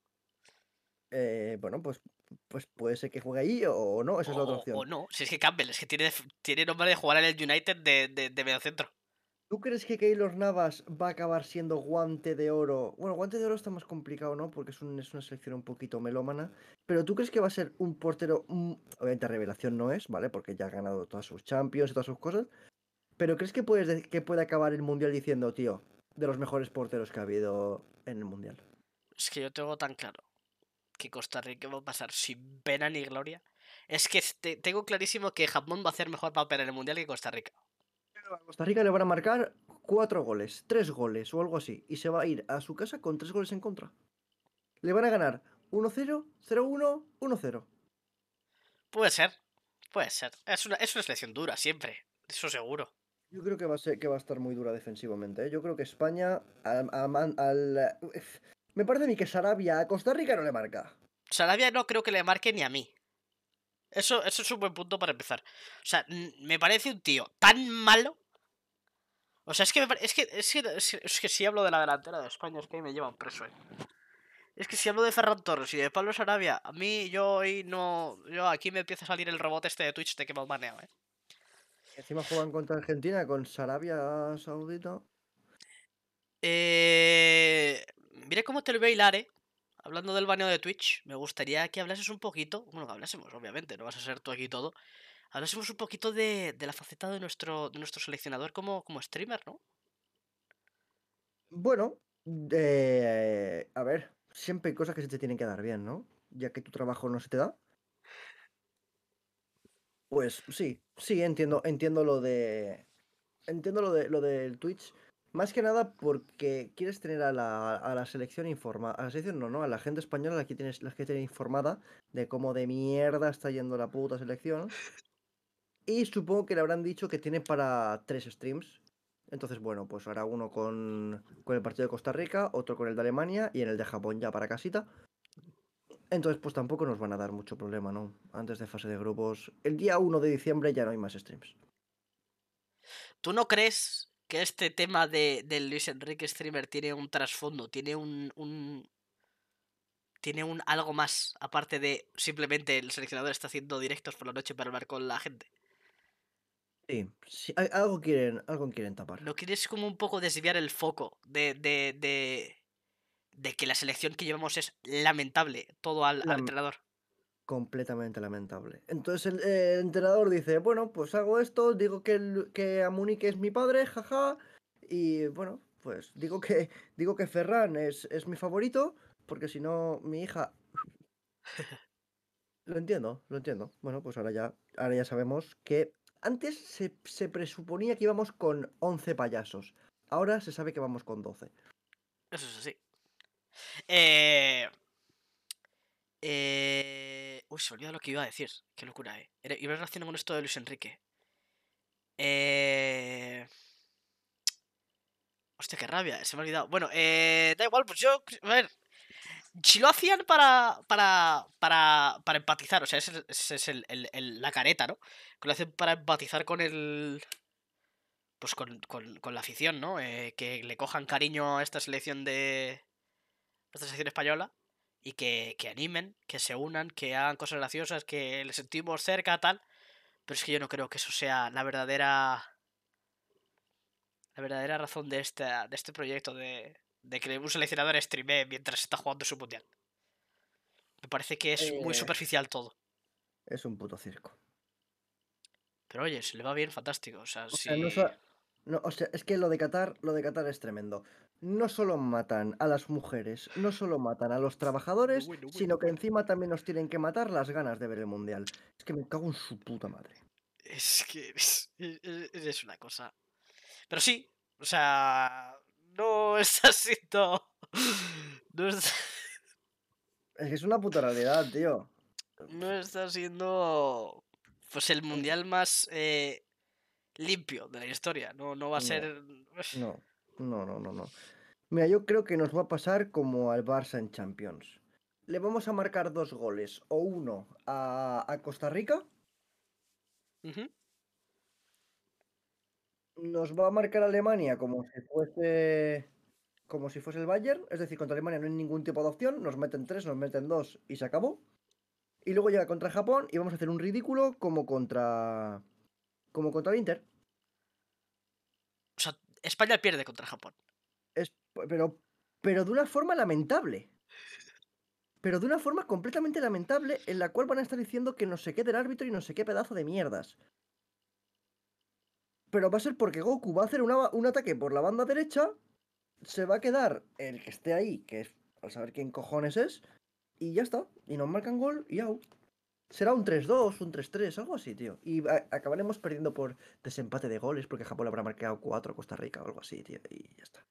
E: Eh, bueno, pues, pues puede ser que juegue ahí o no, esa es la otra opción.
D: O no, si es que Campbell, es que tiene, tiene nombre de jugar en el United de, de, de mediocentro.
E: ¿Tú crees que Keylor Navas va a acabar siendo guante de oro? Bueno, guante de oro está más complicado, ¿no? Porque es, un- es una selección un poquito melómana. Pero ¿tú crees que va a ser un portero, mm, obviamente revelación no es, ¿vale? Porque ya ha ganado todas sus Champions y todas sus cosas. Pero ¿crees que, puedes de- que puede acabar el Mundial diciendo, tío, de los mejores porteros que ha habido en el Mundial?
D: Es que yo tengo tan claro que Costa Rica va a pasar sin pena ni gloria. Es que tengo clarísimo que Japón va a hacer mejor papel en el Mundial que Costa Rica.
E: A Costa Rica le van a marcar cuatro goles, tres goles o algo así. Y se va a ir a su casa con tres goles en contra. Le van a ganar 1-0, 0-1, 1-0.
D: Puede ser, puede ser. Es una, es una selección dura, siempre. Eso seguro.
E: Yo creo que va a ser que va a estar muy dura defensivamente. ¿eh? Yo creo que España al, uf, me parece a mí que Sarabia a Costa Rica no le marca.
D: Sarabia no creo que le marque ni a mí. Eso, eso es un buen punto para empezar. O sea, me parece un tío tan malo. O sea, es que, me es que, es que, es que- si hablo de la delantera de España, es que me llevan preso, eh. Es que si hablo de Ferran Torres y de Pablo Sarabia, a mí yo hoy no. Yo aquí me empieza a salir el robot este de Twitch de que me han baneado, eh.
E: Encima juegan contra Argentina con Sarabia Saudita.
D: Eh, mira cómo te lo voy a hilar, eh. Hablando del baneo de Twitch, me gustaría que hablases un poquito. Bueno, que hablásemos, obviamente, no vas a ser tú aquí todo. Hablásemos un poquito de, de la faceta de nuestro, de nuestro seleccionador como, como streamer, ¿no?
E: Bueno, eh, a ver, siempre hay cosas que se te tienen que dar bien, ¿no? Ya que tu trabajo no se te da. Pues sí, sí, entiendo, entiendo lo de. Entiendo lo de lo del Twitch. Más que nada porque quieres tener a la, a la selección informada. A la selección no, no, a la gente española la que tienes, la que informada de cómo de mierda está yendo la puta selección. Y supongo que le habrán dicho que tiene para tres streams. Entonces, bueno, pues hará uno con, con el partido de Costa Rica, otro con el de Alemania y en el de Japón ya para casita. Entonces, pues tampoco nos van a dar mucho problema, ¿no? Antes de fase de grupos. El día 1 de diciembre ya no hay más streams.
D: ¿Tú no crees que este tema de, del Luis Enrique Streamer tiene un trasfondo, tiene un, un. Tiene un algo más, aparte de simplemente el seleccionador está haciendo directos por la noche para hablar con la gente.
E: Sí, sí, al- algo quieren, algo quieren tapar.
D: Lo quieres como un poco desviar el foco de, de, de, de que la selección que llevamos es lamentable, todo al, entrenador.
E: Completamente lamentable. Entonces el, el entrenador dice, bueno, pues hago esto, digo que, el- que Amunique es mi padre, jaja, y bueno, pues digo que digo que Ferran es, es mi favorito, porque si no, mi hija... Lo entiendo, lo entiendo. Bueno, pues ahora ya, ahora ya sabemos que antes se, se presuponía que íbamos con 11 payasos. Ahora se sabe que vamos con 12.
D: Eso es así. Eh... Eh... Uy, se me olvidó lo que iba a decir. Qué locura, eh. Iba relacionado con esto de Luis Enrique. Eh... Hostia, qué rabia, se me ha olvidado. Bueno, eh... Da igual, pues yo... A ver... Si lo hacían para, para, para, para empatizar, o sea, ese es el- el- la careta, ¿no? Que lo hacen para empatizar con el... Pues con, con, con la afición, ¿no? Eh, que le cojan cariño a esta selección de... Esta selección española y que, que animen, que se unan, que hagan cosas graciosas, que les sentimos cerca, tal. Pero es que yo no creo que eso sea la verdadera. La verdadera razón de este, de este proyecto de, de que un seleccionador streamee mientras está jugando su mundial. Me parece que es muy
E: Eh.
D: superficial todo.
E: Es un puto circo.
D: Pero oye, si le va bien, fantástico. O sea,
E: O
D: si...
E: sea, no sa- no, o sea, es que lo de Qatar, lo de Qatar es tremendo. No solo matan a las mujeres, no solo matan a los trabajadores,
D: bueno, bueno,
E: sino que encima también nos tienen que matar las ganas de ver el mundial. Es que me cago en su puta madre.
D: Es que es, es- es- es una cosa. Pero sí, o sea, no está siendo. No está,
E: Es que es una puta realidad, tío.
D: no está siendo. Pues el mundial más eh, limpio de la historia. No, no va a
E: No.
D: ser.
E: No, no, no, no, no. Mira, yo creo que nos va a pasar como al Barça en Champions. Le vamos a marcar dos goles, o uno a, a Costa Rica, nos va a marcar Alemania como si fuese como si fuese el Bayern, es decir, contra Alemania no hay ningún tipo de opción, nos meten tres, nos meten dos y se acabó. Y luego llega contra Japón y vamos a hacer un ridículo como contra como contra el Inter.
D: España pierde contra Japón.
E: Es, pero pero de una forma lamentable. Pero de una forma completamente lamentable en la cual van a estar diciendo que no sé qué del árbitro y no sé qué pedazo de mierdas. Pero va a ser porque Goku va a hacer una- un ataque por la banda derecha, se va a quedar el que esté ahí, que es al saber quién cojones es, y ya está. Y nos marcan gol y au. Será un 3-2, un 3-3, algo así, tío. Y a- acabaremos perdiendo por desempate de goles porque Japón le habrá marcado 4 a Costa Rica o algo así, tío. Y ya está.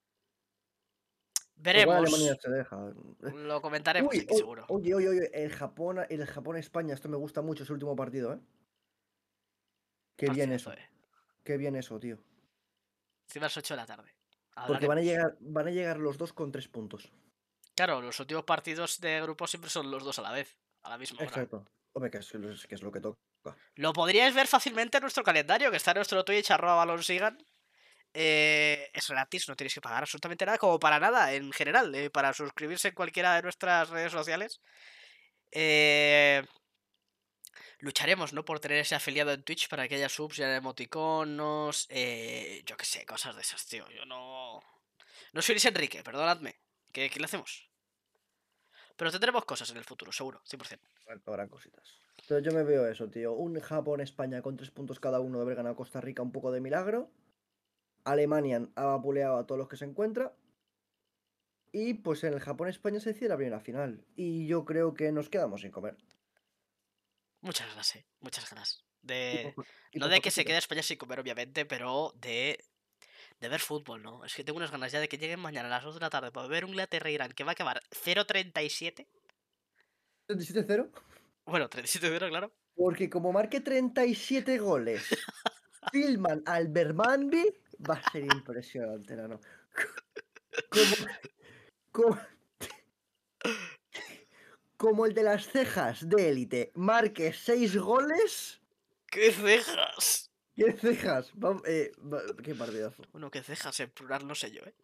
E: Igual
D: Veremos.
E: Alemania se deja.
D: Lo comentaremos
E: Uy,
D: aquí, seguro.
E: Oye, oye, oye, el Japón, el Japón-España, esto me gusta mucho, ese último partido, ¿eh? Qué bien eso,
D: eh.
E: qué bien eso, tío.
D: Encima a las 8 de la tarde.
E: Porque van a llegar, van a llegar los dos con tres puntos.
D: Claro, los últimos partidos de grupo siempre son los dos a la vez, a la misma hora.
E: Exacto. Hombre, que es, es lo que toca.
D: Lo podríais ver fácilmente en nuestro calendario, que está en nuestro Twitch, arroba balonsigan. Eh, es gratis, no tenéis que pagar absolutamente nada, como para nada, en general, eh, para suscribirse en cualquiera de nuestras redes sociales. Eh, lucharemos, ¿no? Por tener ese afiliado en Twitch para que haya subs y haya emoticonos, eh, yo qué sé, cosas de esas, tío. Yo no... No soy Luis Enrique, perdonadme. ¿Qué, qué le hacemos? Pero tendremos cosas en el futuro, seguro, 100%.
E: Habrán cositas. Pero yo me veo eso, tío. Un Japón-España con tres puntos cada uno de haber ganado Costa Rica, un poco de milagro. Alemania ha vapuleado a todos los que se encuentra. Y pues en el Japón-España se decide la primera final. Y yo creo que nos quedamos sin comer.
D: Muchas ganas, eh. Muchas ganas.
E: Y
D: De...
E: por- y
D: No de que se quede España sin comer, obviamente, pero de, de ver fútbol, ¿no? Es que tengo unas ganas ya de que lleguen mañana a las 2 de la tarde para ver un Inglaterra-Irán que va a acabar 0-37.
E: 37-0.
D: Bueno, 37-0, claro.
E: Porque como marque 37 goles, filman al Bermandi, va a ser impresionante, ¿no? Como, como, como el de las cejas de élite marque 6 goles,
D: ¡Qué cejas!
E: ¿Qué cejas? Eh, va- qué partidazo.
D: Bueno, que cejas en plural, no sé yo, ¿eh?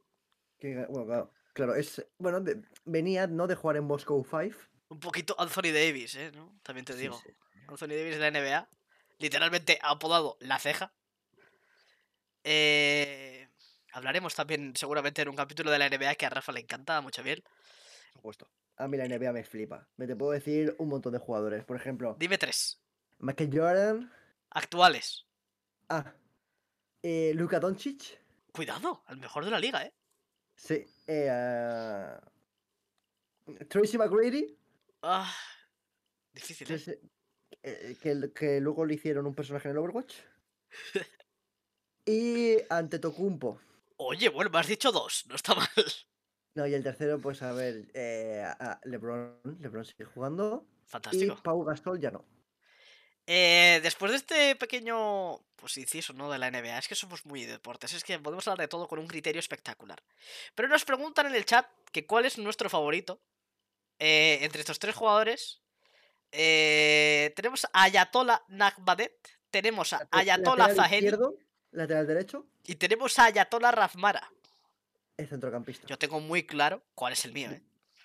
E: Qué bueno, claro, claro, es. Bueno, de- venía no de jugar en Moscow 5.
D: Un poquito Anthony Davis, ¿eh? ¿No? También te digo.
E: sí.
D: Anthony Davis de la NBA. Literalmente apodado La Ceja. Eh, hablaremos también seguramente en un capítulo de la NBA que a Rafa le encanta mucho bien.
E: Por supuesto. A mí la NBA me flipa. Me te puedo decir un montón de jugadores. Por ejemplo,
D: Dime tres.
E: Michael Jordan.
D: Actuales.
E: Ah. Eh, Luka Doncic.
D: Cuidado, al mejor de la liga, ¿eh?
E: Sí. eh, ah, Tracy McGrady.
D: Ah, difícil, ¿eh?
E: Tracy- eh, que, que luego le hicieron un personaje en el Overwatch. y Antetokounmpo.
D: Oye, bueno, me has dicho dos, no está mal.
E: No, y el tercero, pues a ver, eh, a- LeBron. LeBron sigue jugando. Y
D: Fantástico.
E: Pau Gasol ya no.
D: Eh, después de este pequeño pues inciso, ¿no? De la NBA, es que somos muy deportes, es que podemos hablar de todo con un criterio espectacular. Pero nos preguntan en el chat que cuál es nuestro favorito eh, entre estos tres jugadores. Eh, tenemos a Ayatollah Nakbadet, tenemos a Ayatollah Zahedi
E: izquierdo, lateral derecho,
D: y tenemos a Ayatollah Razmara.
E: es centrocampista.
D: Yo tengo muy claro cuál es el mío, ¿eh?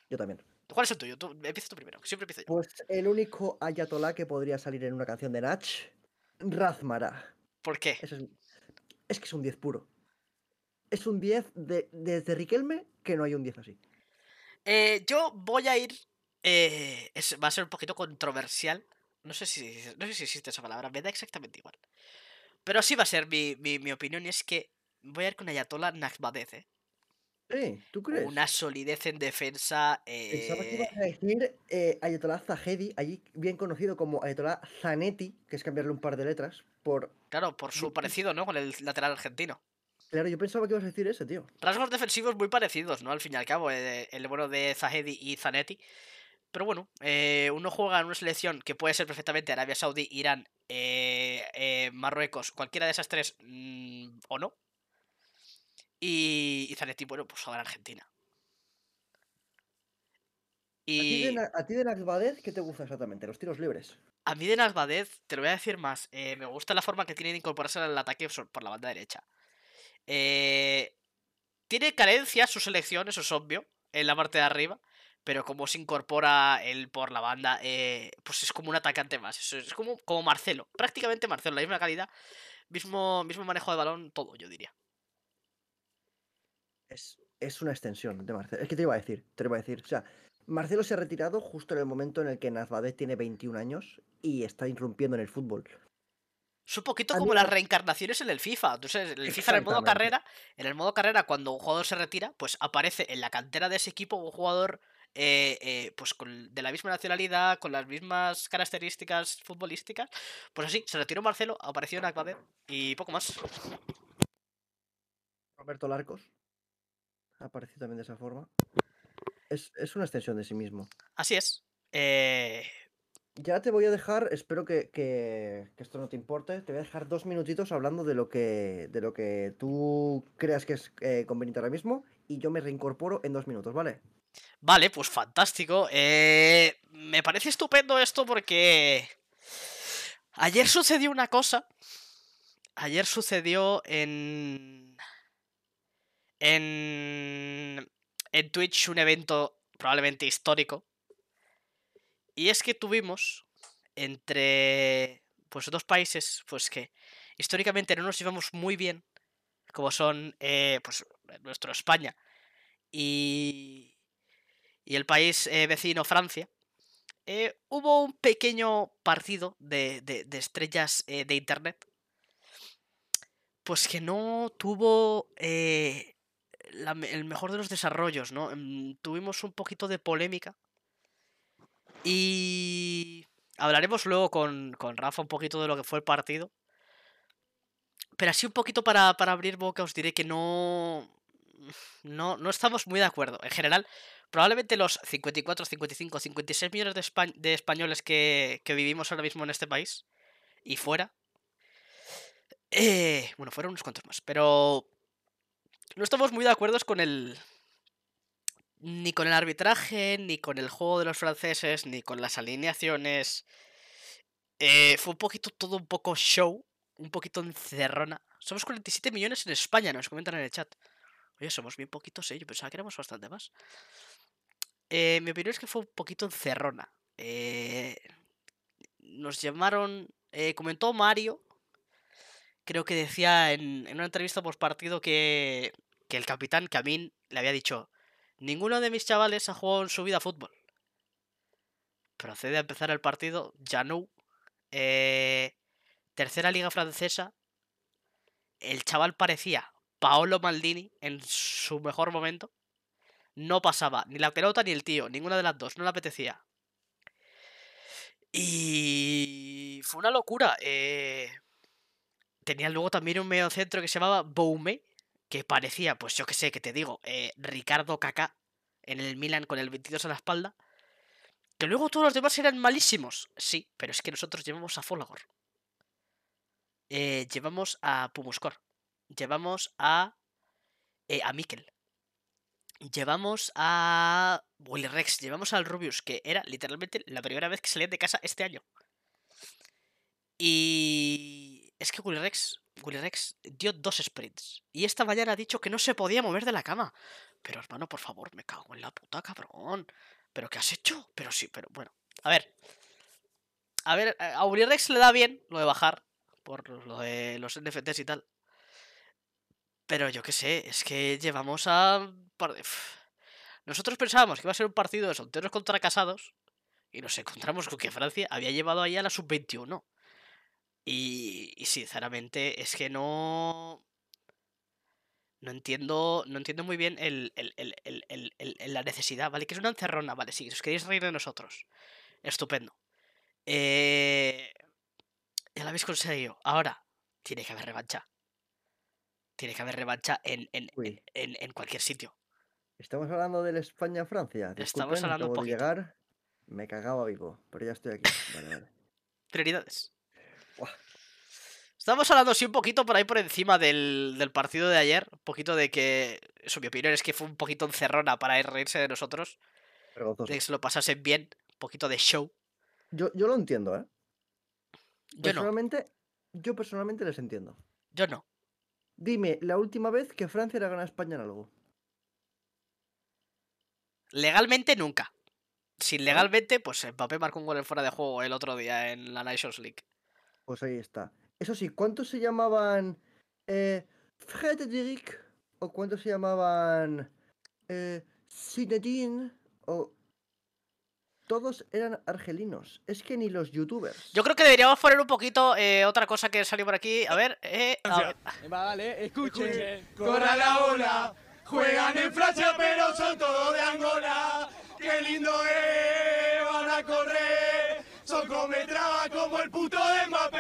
E: Yo también.
D: ¿Cuál es el tuyo? Tú, empieza tú primero, siempre empiezo yo.
E: Pues el único Ayatollah que podría salir en una canción de Nach, Razmara.
D: ¿Por qué?
E: Es, es que es un 10 puro. Es un 10 de, desde Riquelme que no hay un 10 así.
D: Eh, yo voy a ir. eh, es- va a ser un poquito controversial. No sé, si, no sé si existe esa palabra, me da exactamente igual. Pero así va a ser mi, mi- mi opinión y es que voy a ir con Ayatollah Nakbadez, ¿eh?
E: Sí, ¿tú crees?
D: Una solidez en defensa.
E: Pensaba que
D: eh,
E: ibas a decir eh, Ayatollah Zahedi, allí bien conocido como Ayatollah Zanetti, que es cambiarle un par de letras, por...
D: claro, por su parecido, ¿no? Con el lateral argentino.
E: Claro, yo pensaba que ibas a decir ese, tío.
D: Rasgos defensivos muy parecidos, ¿no? Al fin y al cabo, eh, el bueno de Zahedi y Zanetti. Pero bueno, eh, uno juega en una selección que puede ser perfectamente Arabia Saudí, Irán, eh, eh, Marruecos, cualquiera de esas tres, mm, o no. Y, y Zanetti, bueno, pues ahora Argentina.
E: ¿A ti, de,
D: Y
E: Na- a ti de ¿qué te gusta exactamente? Los tiros libres.
D: a mí de Nazbadez, te lo voy a decir más, eh, me gusta la forma que tiene de incorporarse al ataque por la banda derecha. Eh, tiene carencias su selección, eso es obvio, en la parte de arriba. Pero como se incorpora él por la banda, eh, pues es como un atacante más. Es, es como, como Marcelo. Prácticamente Marcelo, la misma calidad. Mismo, mismo manejo de balón, todo, yo diría.
E: Es, es una extensión de Marcelo. Es que te iba a decir, te iba a decir. O sea, Marcelo se ha retirado justo en el momento en el que Nazbadez tiene 21 años y está irrumpiendo en el fútbol.
D: Es un poquito como las reencarnaciones en el FIFA. Entonces, en el FIFA en el modo carrera, en el modo carrera, cuando un jugador se retira, pues aparece en la cantera de ese equipo un jugador eh, eh, pues con, de la misma nacionalidad, con las mismas características futbolísticas. Pues así, se retiró Marcelo, apareció Nakbadez y poco más.
E: Roberto Larcos apareció también de esa forma. Es, es una extensión de sí mismo.
D: Así es. Eh,
E: Ya te voy a dejar, espero que, que- que esto no te importe, te voy a dejar dos minutitos hablando de lo que, de lo que tú creas que es eh, conveniente ahora mismo y yo me reincorporo en dos minutos, ¿vale?
D: Vale, pues fantástico. Eh, me parece estupendo esto porque ayer sucedió una cosa. Ayer sucedió en en en Twitch un evento probablemente histórico. Y es que tuvimos entre pues dos países pues que históricamente no nos llevamos muy bien, como son eh, pues nuestro España y y el país eh, vecino Francia, eh, hubo un pequeño partido de, de- de estrellas de Internet, pues que no tuvo eh, el mejor de los desarrollos, ¿no? Mm, Tuvimos un poquito de polémica y hablaremos luego con, con Rafa un poquito de lo que fue el partido. Pero así un poquito para, para abrir boca os diré que no, no, no estamos muy de acuerdo. En general, probablemente los 54, 55, 56 millones de, de españoles que, que vivimos ahora mismo en este país y fuera. eh, bueno, fueron unos cuantos más, pero no estamos muy de acuerdo con el. Ni con el arbitraje, ni con el juego de los franceses, ni con las alineaciones. Eh, fue un poquito todo un poco show. un poquito encerrona. Somos 47 millones en España, nos comentan en el chat. Oye, somos bien poquitos, ¿eh? Yo pensaba que éramos bastante más. Eh, mi opinión es que fue un poquito encerrona. Eh, nos llamaron. eh, comentó Mario. Creo que decía en, una entrevista post partido que, que el capitán Camín le había dicho: Ninguno de mis chavales ha jugado en su vida fútbol. Procede a empezar el partido. Janou. Eh, tercera liga francesa. El chaval parecía Paolo Maldini en su mejor momento. No pasaba ni la pelota ni el tío, ninguna de las dos, no le apetecía. Y fue una locura. eh, Tenía luego también un medio centro que se llamaba Boume, que parecía, pues yo que sé, que te digo, eh, Ricardo Kaká en el Milan con el 22 a la espalda. Que luego todos los demás eran malísimos. Sí, pero es que nosotros llevamos a Folagor. Eh, llevamos a Pumuscor. Llevamos a. eh, a Mikel. Llevamos a. Willy Rex. Llevamos al Rubius, que era literalmente la primera vez que salían de casa este año. Y. Es que Willy Rex. Rex dio dos sprints. Y esta mañana ha dicho que no se podía mover de la cama. Pero hermano, por favor, me cago en la puta, cabrón. ¿Pero qué has hecho? Pero sí, pero bueno. A ver. A ver, a Willy Rex le da bien lo de bajar. Por lo de los NFTs y tal. Pero yo qué sé, es que llevamos a. Nosotros pensábamos que iba a ser un partido de solteros contra casados. Y nos encontramos con que Francia había llevado ahí a la sub-21. Y, y sinceramente es que no. No entiendo, no entiendo muy bien el, el- el- la necesidad, ¿vale? Que es una encerrona, ¿vale? Si os queréis reír de nosotros. Estupendo. Eh, ya lo habéis conseguido. Ahora, tiene que haber revancha. Tiene que haber revancha en, en, en, en cualquier sitio.
E: estamos hablando del España-Francia.
D: Estamos hablando un
E: acabo de
D: poquito.
E: llegar. Me cagaba vivo, pero ya estoy aquí. Vale, vale.
D: Prioridades. Estamos hablando sí un poquito por ahí por encima del, del partido de ayer. Un poquito de que. Eso, mi opinión es que fue un poquito encerrona para ir reírse de nosotros.
E: Vergonzoso.
D: De que se lo pasasen bien. Un poquito de show.
E: Yo, yo lo entiendo, ¿eh?
D: Yo no,
E: Personalmente, yo personalmente les entiendo.
D: yo no.
E: Dime, la última vez que Francia le gana a España en algo.
D: Legalmente nunca. Sin legalmente, pues Mbappé marcó un gol en fuera de juego el otro día en la Nations League.
E: Pues ahí está. Eso sí, ¿cuántos se llamaban eh, Frédéric? ¿O cuántos se llamaban eh, Zinedine? O... Todos eran argelinos. Es que ni los youtubers.
D: Yo creo que deberíamos poner un poquito eh, otra cosa que salió por aquí. A ver, eh, a ver.
B: Vale, escuchen.
C: Corra la ola, juegan en Francia pero son todos de Angola. Qué lindo es, van a correr, son cometraba como el puto de Mbappé.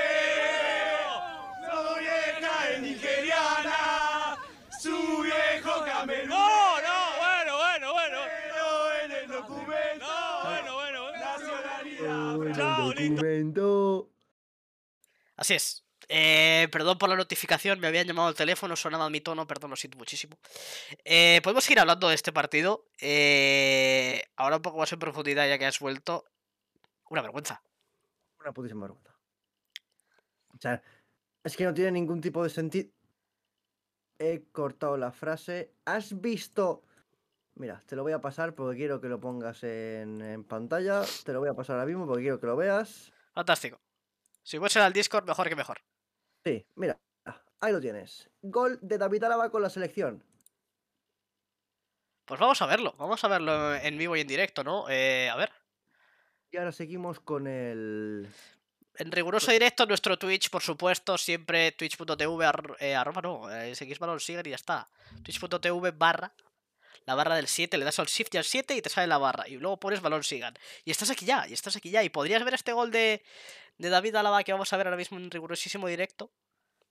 C: Su vieja es nigeriana, su viejo camerún.
A: No, no, bueno, bueno, bueno.
C: Pero en el documento,
A: No, bueno, bueno, bueno.
C: nacionalidad.
E: En el
A: Chao,
E: documento.
D: Así es. Eh, perdón por la notificación, me habían llamado al teléfono, sonaba mi tono, perdón, lo siento muchísimo. Eh, podemos seguir hablando de este partido. eh, ahora un poco más en profundidad, ya que has vuelto. Una vergüenza.
E: Una putísima vergüenza. O sea, es que no tiene ningún tipo de sentido. He cortado la frase. ¿Has visto? Mira, te lo voy a pasar porque quiero que lo pongas en, en pantalla. Te lo voy a pasar ahora mismo porque quiero que lo veas.
D: Fantástico. Si fuese al Discord, mejor que mejor.
E: Sí, mira. Ahí lo tienes. Gol de David Álava con la selección.
D: Pues vamos a verlo, vamos a verlo en vivo y en directo, ¿no? Eh, a ver.
E: Y ahora seguimos con el.
D: En riguroso directo, nuestro Twitch, por supuesto, siempre twitch.tv, eh, arroba no, eh, seguís balón sigan y ya está. Twitch.tv barra, la barra del 7, le das al shift y al 7 y te sale la barra. Y luego pones balón sigan. Y estás aquí ya, y estás aquí ya. Y podrías ver este gol de, de David Álava que vamos a ver ahora mismo en rigurosísimo directo.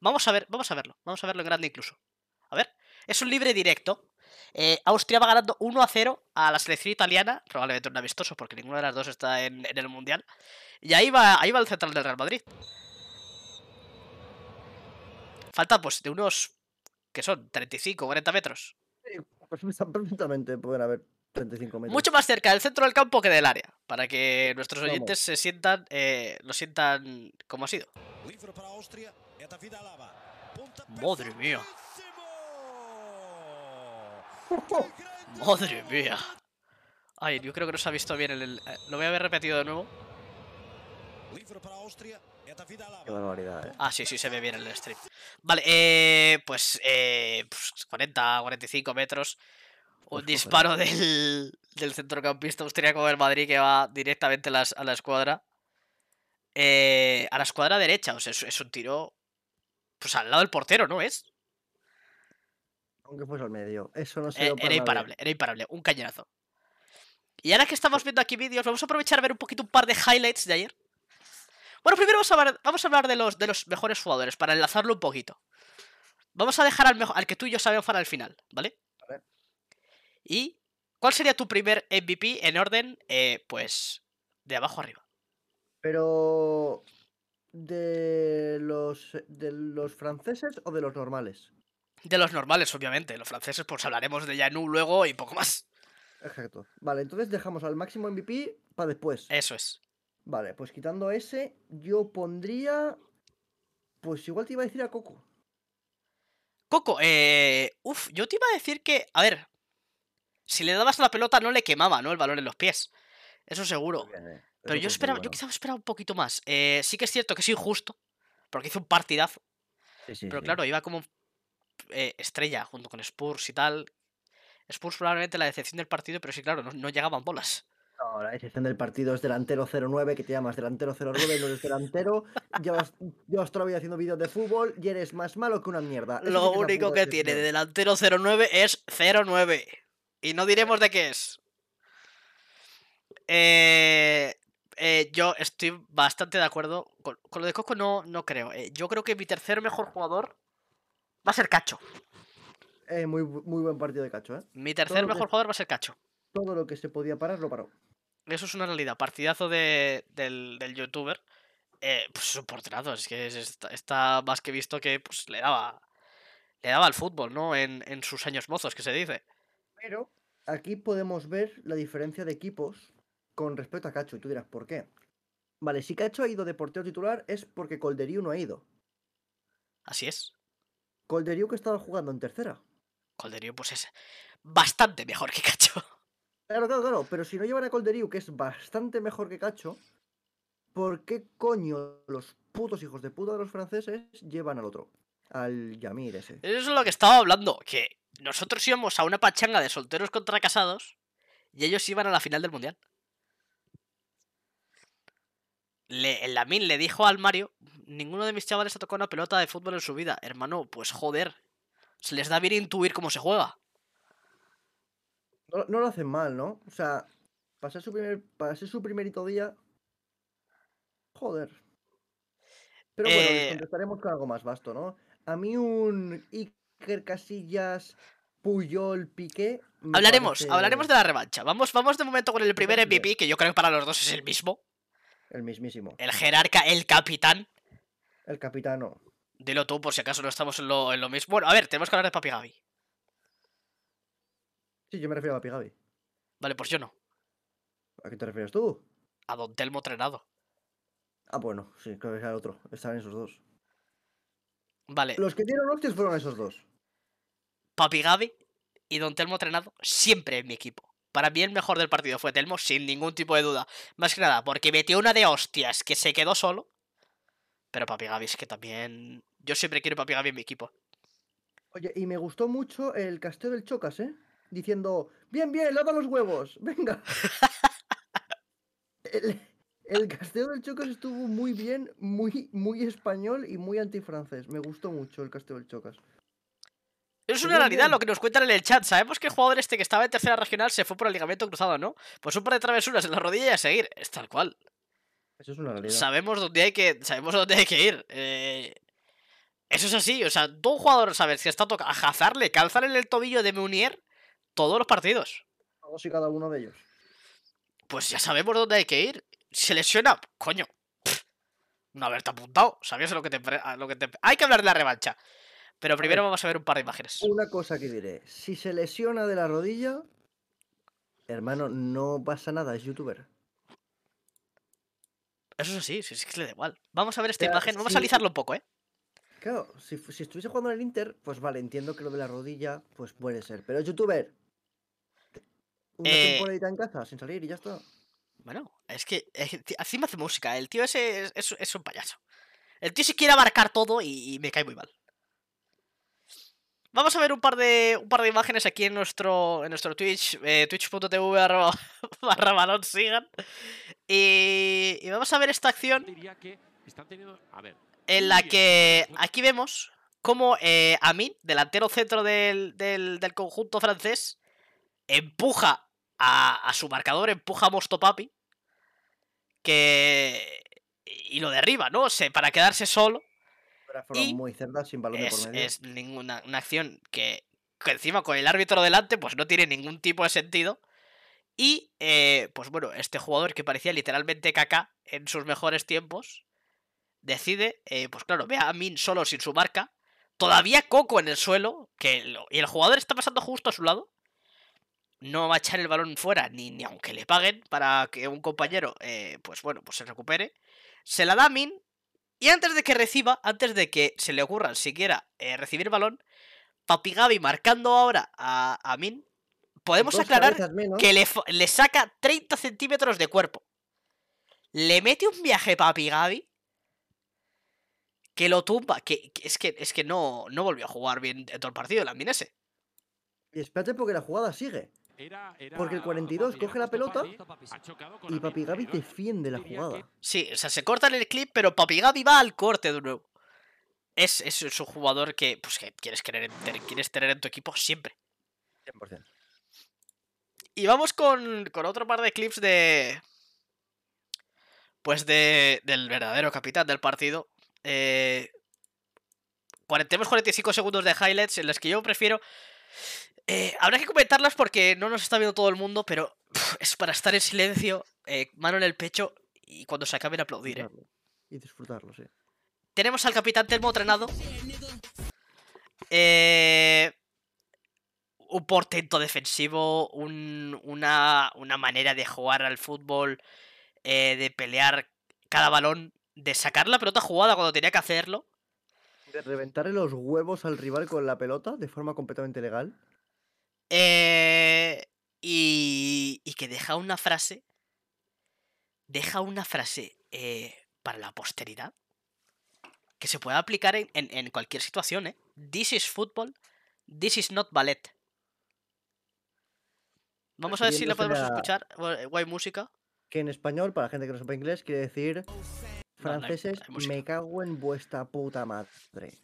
D: Vamos a ver, vamos a verlo, vamos a verlo en grande incluso. A ver, es un libre directo. Eh, Austria va ganando 1 a 0 a la selección italiana, probablemente un amistoso porque ninguna de las dos está en, en el mundial. Y ahí va, ahí va el central del Real Madrid. Falta pues de unos que son 35, 40 metros.
E: Pues perfectamente pueden haber 35 metros.
D: Mucho más cerca del centro del campo que del área. Para que nuestros
E: Vamos.
D: oyentes se sientan. eh, lo sientan como ha sido.
F: Livre para a Áustria, é David Alaba. Ponta
D: Madre mía.
F: perfeitíssimo!
D: Madre mía. Ay, yo creo que no se ha visto bien el. el- eh, lo voy a haber repetido de nuevo.
E: Qué barbaridad, eh.
D: Ah, sí, sí, se ve bien en el stream. Vale, eh, pues, eh, pues 40, 45 metros. Un
E: Pues,
D: disparo del, del centrocampista austríaco del Madrid que va directamente a, las- a la escuadra. Eh, a la escuadra derecha, o sea, es, es un tiro. Pues al lado del portero, ¿no es?
E: Aunque fuese al medio. Eso no se
D: Eh, era imparable, era imparable, un cañonazo. Y ahora que estamos viendo aquí vídeos, vamos a aprovechar a ver un poquito un par de highlights de ayer. Bueno, primero vamos a hablar, vamos a hablar de, los, de los mejores jugadores, para enlazarlo un poquito. Vamos a dejar al que tú y yo sabemos para el final, ¿vale?
E: Vale.
D: ¿Y cuál sería tu primer MVP en orden, eh, pues, de abajo arriba?
E: Pero. ¿De los, ¿De los franceses o de los normales?
D: De los normales, obviamente. Los franceses, pues hablaremos de Yanu luego y poco más.
E: Exacto. Vale, entonces dejamos al máximo MVP para después.
D: Eso es.
E: Vale, pues quitando ese, yo pondría. Pues igual te iba a decir a Coco.
D: Coco, eh. Uf, yo te iba a decir que. A ver. Si le dabas la pelota no le quemaba, ¿no? El balón en los pies. Eso seguro.
E: Bien, eh.
D: Pero
E: Eso
D: yo esperaba, yo
E: bueno.
D: quizá esperaba un poquito más. Eh, sí que es cierto que es injusto. Porque hizo un partidazo.
E: Sí, sí,
D: Pero
E: sí.
D: claro, iba como eh, estrella junto con Spurs y tal. Spurs probablemente la decepción del partido, pero sí, claro, no, no llegaban bolas.
E: No, la excepción del partido es delantero 09, que te llamas delantero 09, no eres delantero. llevas, llevas toda la vida haciendo vídeos de fútbol y eres más malo que una mierda. Eso
D: Lo único que tiene de delantero 09 es 09. Y no diremos de qué es. Eh, eh, yo estoy bastante de acuerdo. Con, con lo de Coco no, no creo. Eh, yo creo que mi tercer mejor jugador va a ser Cacho.
E: Eh, muy, muy buen partido de Cacho, ¿eh?
D: Mi tercer
E: que-
D: mejor jugador va a ser Cacho.
E: Todo lo que se podía parar lo paró.
D: Eso es una realidad. Partidazo de, del, del youtuber. Eh, pues es un porterazo. Es que es- está, está más que visto que pues, le daba. Le daba al fútbol, ¿no? En, en sus años mozos, que se dice.
E: Pero aquí podemos ver la diferencia de equipos con respecto a Cacho. Y tú dirás, ¿por qué? Vale, si Cacho ha ido de portero titular es porque Colderiu no ha ido.
D: Así es.
E: Colderiu que estaba jugando en tercera.
D: Colderío, pues es bastante mejor que Cacho.
E: Claro, claro, claro. Pero si no llevan a Colderiu, que es bastante mejor que Cacho, ¿por qué coño los putos hijos de puta de los franceses llevan al otro? Al Yamir ese.
D: Eso es lo que estaba hablando. Que nosotros íbamos a una pachanga de solteros contra casados y ellos iban a la final del mundial. Le, el Lamin le dijo al Mario: Ninguno de mis chavales ha tocado una pelota de fútbol en su vida. Hermano, pues joder. Se les da bien intuir cómo se juega.
E: No, no lo hacen mal, ¿no? O sea, para ser su, primer, para ser su primerito día. Joder. Pero bueno, les
D: Eh,
E: contestaremos con algo más vasto, ¿no? A mí un Iker Casillas, Puyol, Piqué.
D: Hablaremos,
E: parece
D: hablaremos de la revancha. Vamos, vamos de momento con el primer. MVP, que yo creo que para los dos es el mismo.
E: El mismísimo.
D: El jerarca, el capitán.
E: El capitano.
D: Dilo tú, por si acaso no estamos en lo, en lo mismo. Bueno, a ver, tenemos que hablar de Papi Gaby.
E: Sí, yo me refiero a Papi Gaby.
D: Vale, pues yo no.
E: ¿A qué te refieres tú?
D: A Don Telmo Trenado.
E: Ah, bueno, sí, creo que era el otro. Estaban esos dos.
D: Vale,
E: Los que dieron hostias fueron esos dos.
D: Papi Gaby y Don Telmo Trenado siempre en mi equipo. Para mí el mejor del partido fue Telmo, sin ningún tipo de duda. Más que nada, porque metió una de hostias que se quedó solo. Pero Papi Gaby es que también... Yo siempre quiero Papi Gaby en mi equipo.
E: Oye, y me gustó mucho el casteo del Chocas, ¿eh? Diciendo, bien, bien, lava los huevos, venga. el, el casteo del Chocas estuvo muy bien, muy, muy español y muy antifrancés. Me gustó mucho el casteo del Chocas.
D: Es una realidad lo que nos cuentan en el chat. Sabemos que el jugador este que estaba en tercera regional se fue por el ligamento cruzado, ¿no? Pues un par de travesuras en la rodilla y a seguir. Es tal cual.
E: Eso es una realidad.
D: Sabemos dónde hay que, sabemos dónde hay que ir. eh, Eso es así. O sea, tú un jugador sabes que está tocando. A Hazard le calzan en el tobillo de Meunier todos los partidos.
E: Todos y cada uno de ellos.
D: Pues ya sabemos dónde hay que ir. Se lesiona, coño. pff, No haberte apuntado. Sabías lo que te, lo que te. Hay que hablar de la revancha. Pero primero vamos a ver un par de imágenes.
E: Una cosa que diré, si se lesiona de la rodilla, Hermano, no pasa nada, es youtuber.
D: Eso es así, sí, sí, es que le da igual. Vamos a ver esta imagen, vamos a analizarlo un poco, ¿eh?
E: Claro, si, si estuviese jugando en el Inter, pues vale, entiendo que lo de la rodilla, pues puede ser. Pero youtuber. Una
D: Eh,
E: temporadita en casa, sin salir y ya está.
D: Bueno, es que encima hace música. El tío ese es, es- es un payaso. El tío se quiere abarcar todo y, y me cae muy mal. Vamos a ver un par de, un par de imágenes aquí en nuestro, en nuestro Twitch, eh, twitch.tv barra, barra balón sigan. Y, y vamos a ver esta acción en la que aquí vemos cómo eh, Amin, delantero centro del, del- del conjunto francés, empuja a, a su marcador, empuja a Mostopapi, que... y lo derriba, ¿no? O sea, para quedarse solo.
E: Era forma
D: y
E: muy cerda, sin balón de por
D: Es,
E: medio.
D: es ninguna una acción que, que encima con el árbitro delante, pues no tiene ningún tipo de sentido. Y, eh, pues bueno, este jugador que parecía literalmente caca en sus mejores tiempos, decide, eh, pues claro, ve a Min solo sin su marca, todavía Coco en el suelo, que lo- y el jugador está pasando justo a su lado. No va a echar el balón fuera, ni, ni aunque le paguen para que un compañero, eh, pues bueno, pues se recupere. Se la da a Min, y antes de que reciba, antes de que se le ocurra siquiera eh, recibir balón, Papi Gaby marcando ahora a, a Min, podemos
E: Dos
D: aclarar
E: menos,
D: que le, le saca 30 centímetros de cuerpo. Le mete un viaje Papi Gaby que lo tumba. Que, que es que, es que no, no volvió a jugar bien en todo el partido el Aminese.
E: Y espérate porque la jugada sigue.
G: Era, era
E: Porque el 42
G: Papi,
E: coge la pelota
G: Papi,
E: Y Papi Gaby defiende la jugada.
D: Sí, o sea, se corta en el clip, pero Papi Gaby va al corte de nuevo. Es, es, es un jugador que, pues, que quieres, querer quieres tener en tu equipo siempre.
E: 100%.
D: Y vamos con, con otro par de clips de. Pues de, del verdadero capitán del partido. Eh, tenemos 45 segundos de highlights en las que yo prefiero. Eh, habrá que comentarlas porque no nos está viendo todo el mundo, pero es para estar en silencio, eh, mano en el pecho y cuando se acaben aplaudir. ¿eh?
E: Y disfrutarlo, sí.
D: Tenemos al capitán Telmo entrenado. Eh, un portento defensivo, un- una, una manera de jugar al fútbol, eh, de pelear cada balón, de sacar la pelota jugada cuando tenía que hacerlo.
E: De reventarle los huevos al rival con la pelota de forma completamente legal.
D: Eh, y, y que deja una frase. Deja una frase eh, para la posteridad. Que se puede aplicar en, en- en cualquier situación, ¿eh? This is football. This is not ballet. Vamos a ver si la podemos escuchar. Guay música.
E: Que en español, para la gente que no sepa inglés, quiere decir
D: no hay-
E: franceses,
D: hay
E: me cago en vuestra puta madre.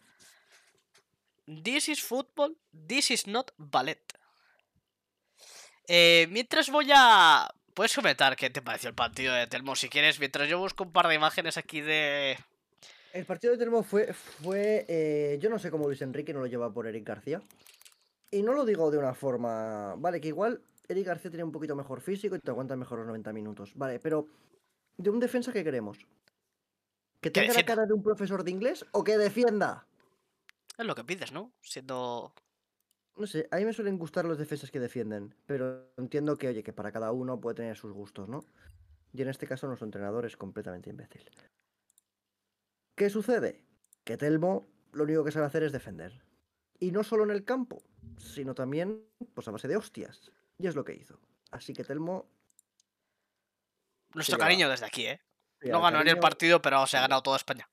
D: This is football. This is not ballet. Eh, mientras voy a. Puedes comentar qué te pareció el partido de Telmo si quieres, mientras yo busco un par de imágenes aquí de.
E: El partido de Telmo fue, fue eh, yo no sé cómo Luis Enrique no lo lleva por Eric García. Y no lo digo de una forma, vale, que igual Eric García tiene un poquito mejor físico y te aguanta mejor los 90 minutos, vale, pero de un defensa que queremos. ¿Que tenga la cara de un profesor de inglés o que defienda?
D: Es lo que pides, ¿no? Siendo.
E: No sé, a mí me suelen gustar los defensas que defienden, pero entiendo que, oye, que para cada uno puede tener sus gustos, ¿no? Y en este caso nuestro entrenador es completamente imbécil. ¿Qué sucede? Que Telmo lo único que sabe hacer es defender. Y no solo en el campo, sino también pues a base de hostias. Y es lo que hizo. Así que Telmo...
D: Nuestro
E: lleva-
D: cariño desde aquí, ¿eh? No ganó ni el
E: cariño
D: partido, pero se ha ganado toda España.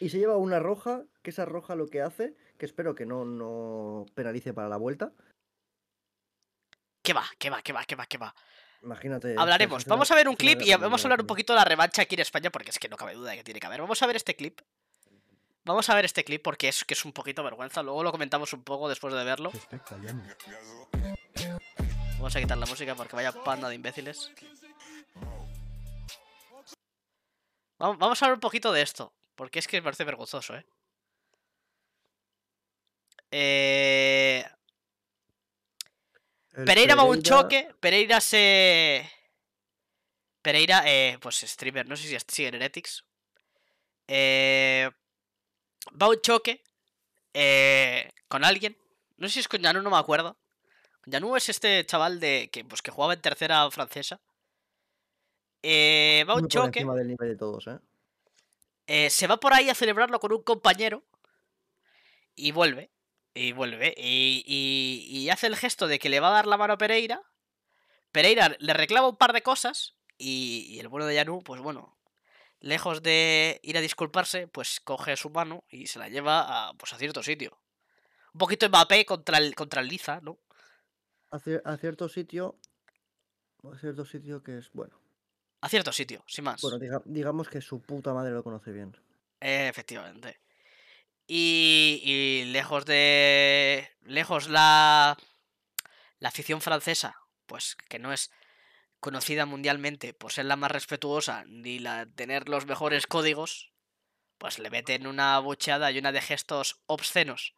E: Y se lleva una roja, que esa roja lo que hace, que espero que no, no penalice para la vuelta.
D: ¿Qué va? ¿Qué va? ¿Qué va? ¿Qué va? ¿Qué va?
E: Imagínate...
D: Hablaremos. Vamos a ver un clip y vamos a hablar un poquito de la revancha aquí en España, porque es que no cabe duda de que tiene que haber. Vamos a ver este clip. Vamos a ver este clip porque es que es un poquito vergüenza. Luego lo comentamos un poco después de verlo. Vamos a quitar la música porque vaya panda de imbéciles. Vamos vamos a hablar un poquito de esto. Porque es que me parece vergonzoso, ¿eh? Eh... Pereira va a un choque. Pereira se. Pereira, eh, pues streamer, no sé si sigue en Heretics. Eh, va a un choque eh, con alguien. No sé si es con Yano, no me acuerdo. Yanu es este chaval de que, pues, que jugaba en tercera francesa. Eh, va a un
E: Muy
D: choque.
E: encima del nivel de todos, eh,
D: se va por ahí a celebrarlo con un compañero. Y vuelve. Y vuelve. Y, y- y hace el gesto de que le va a dar la mano a Pereira. Pereira le reclama un par de cosas. Y, y el bueno de Yanu, pues bueno. Lejos de ir a disculparse, pues coge su mano y se la lleva a, pues, a cierto sitio. Un poquito Mbappé contra el, contra el Liza, ¿no?
E: A, cier- a cierto sitio. A cierto sitio que es, bueno.
D: A cierto sitio, sin más.
E: Bueno, diga- digamos que su puta madre lo conoce bien.
D: Eh, efectivamente. Y, y lejos de. Lejos la. La afición francesa, pues que no es conocida mundialmente por ser la más respetuosa ni la tener los mejores códigos, pues le meten una bucheada y una de gestos obscenos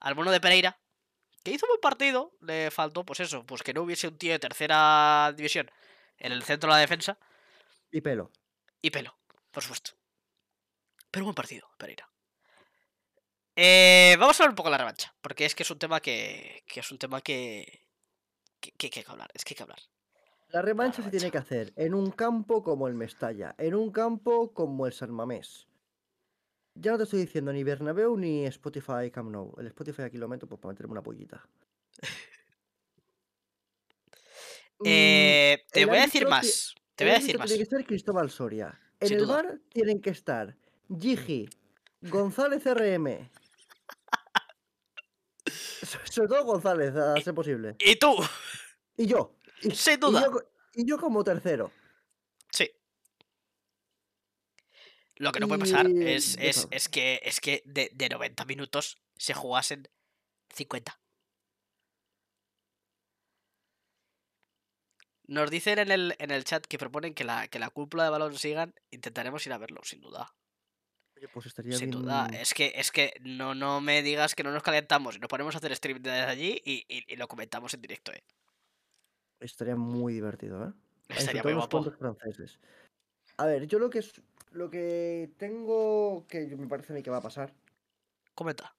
D: al mono de Pereira, que hizo un buen partido, le faltó, pues eso, pues que no hubiese un tío de tercera división en el centro de la defensa
E: Y pelo.
D: y pelo, por supuesto. Pero buen partido, Pereira. Eh, vamos a hablar un poco de la revancha, porque es que es un tema que, que es un tema que, que, que- que hay que hablar, es que hay que hablar.
E: La revancha se tiene que hacer en un campo como el Mestalla, en un campo como el San Mamés. Ya no te estoy diciendo ni Bernabéu ni Spotify Camp Nou. El Spotify aquí lo meto pues, para meterme una pollita. Mm,
D: Eh, te
E: el
D: voy a decir más, te
E: el
D: voy a decir
E: árbitro
D: más.
E: Tiene que ser Cristóbal Soria. En
D: Sin
E: el
D: duda.
E: bar tienen que estar Gigi, González RM. So- Sobre todo González, a ser posible.
D: Y tú,
E: Y yo. Y,
D: Sin
E: y
D: duda.
E: yo y yo como tercero.
D: sí. Lo que no puede pasar
E: Y
D: es, es, es que, es que de, de 90 minutos se jugasen 50. Nos dicen en el, en el chat que proponen que la, que la cúpula de balón sigan. Intentaremos ir a verlo, sin duda.
E: Oye, pues estaría
D: Sin
E: bien.
D: duda. Es que, es que no, no me digas que no nos calentamos y nos ponemos a hacer stream desde allí y, y- y lo comentamos en directo, eh.
E: Estaría muy divertido, ¿eh?
D: Estaría muy guapo.
E: los franceses. A ver, yo lo que es. Lo que tengo que me parece a mí que va a pasar.
D: Comenta.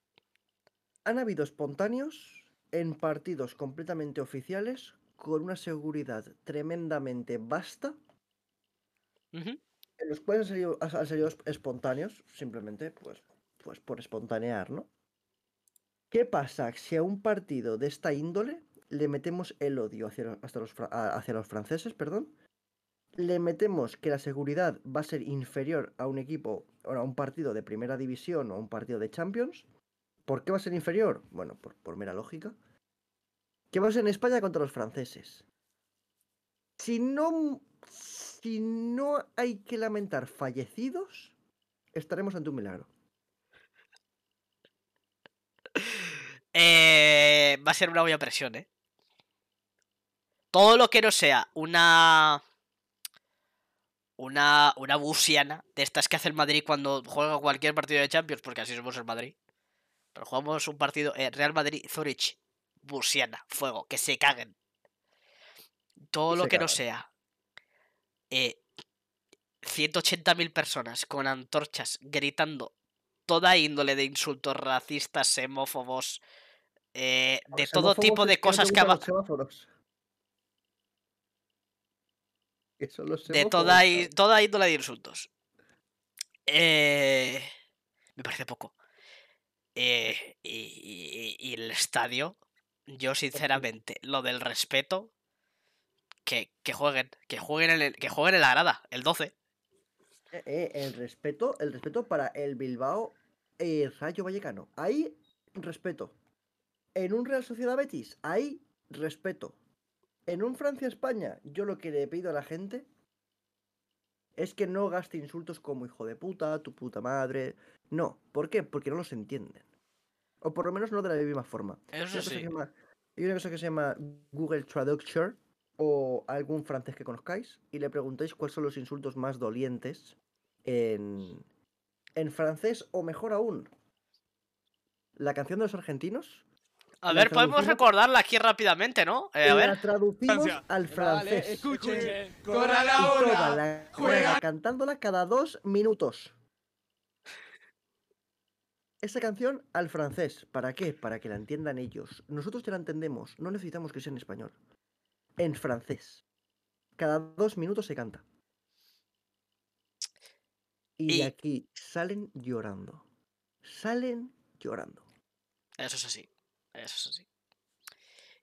E: Han habido espontáneos en partidos completamente oficiales con una seguridad tremendamente vasta, en los cuales han salido, espontáneos, simplemente pues, pues por espontanear, ¿no? ¿Qué pasa si a un partido de esta índole le metemos el odio hacia los, hacia los franceses, perdón? Le metemos que la seguridad va a ser inferior a un equipo, o a un partido de primera división o a un partido de Champions. ¿Por qué va a ser inferior? Bueno, por, por mera lógica. Que va a ser en España contra los franceses. Si no, si no hay que lamentar fallecidos, estaremos ante un milagro.
D: Eh, va a ser una buena presión, ¿eh? Todo lo que no sea una. Una, una busiana de estas que hace el Madrid cuando juega cualquier partido de Champions, porque así somos el Madrid. Pero jugamos un partido eh, Real Madrid-Zurich. Busiana, fuego, que se caguen. Todo lo que no sea eh, 180.000 personas con antorchas gritando toda índole de insultos racistas, xenófobos, eh, de todo tipo de cosas que
E: gustan
D: aba-
E: los semáforos. Que son los
D: de toda, toda índole de insultos. Eh, me parece poco. Eh, y, y- y el estadio, yo sinceramente, lo del respeto, que, que jueguen, que jueguen, en el- que jueguen en la grada, el 12.
E: Eh, eh, el respeto, el respeto para el Bilbao eh, Rayo Vallecano. Hay respeto. En un Real Sociedad Betis, hay respeto. En un Francia España, yo lo que le pido a la gente es que no gaste insultos como hijo de puta, tu puta madre. No, ¿por qué? Porque no los entienden. O por lo menos no de la misma forma. Hay
D: Eso
E: una cosa que
D: sí.
E: se llama- hay una cosa que se llama Google Traducture o algún francés que conozcáis y le preguntáis cuáles son los insultos más dolientes en, en francés o mejor aún, la canción de los argentinos.
D: A ver, podemos recordarla aquí rápidamente, ¿no? Eh, a ver.
E: La traducimos
A: Francia.
E: al
B: Vale,
E: francés.
B: escuchen.
C: Corra
E: y
C: la
E: la
C: juega.
E: juega cantándola cada dos minutos. esa canción al francés. ¿Para qué? Para que la entiendan ellos. Nosotros ya la entendemos, no necesitamos que sea en español. En francés. Cada dos minutos se canta. Y,
D: Y-
E: aquí salen llorando. Salen llorando.
D: Eso es así. Eso es así.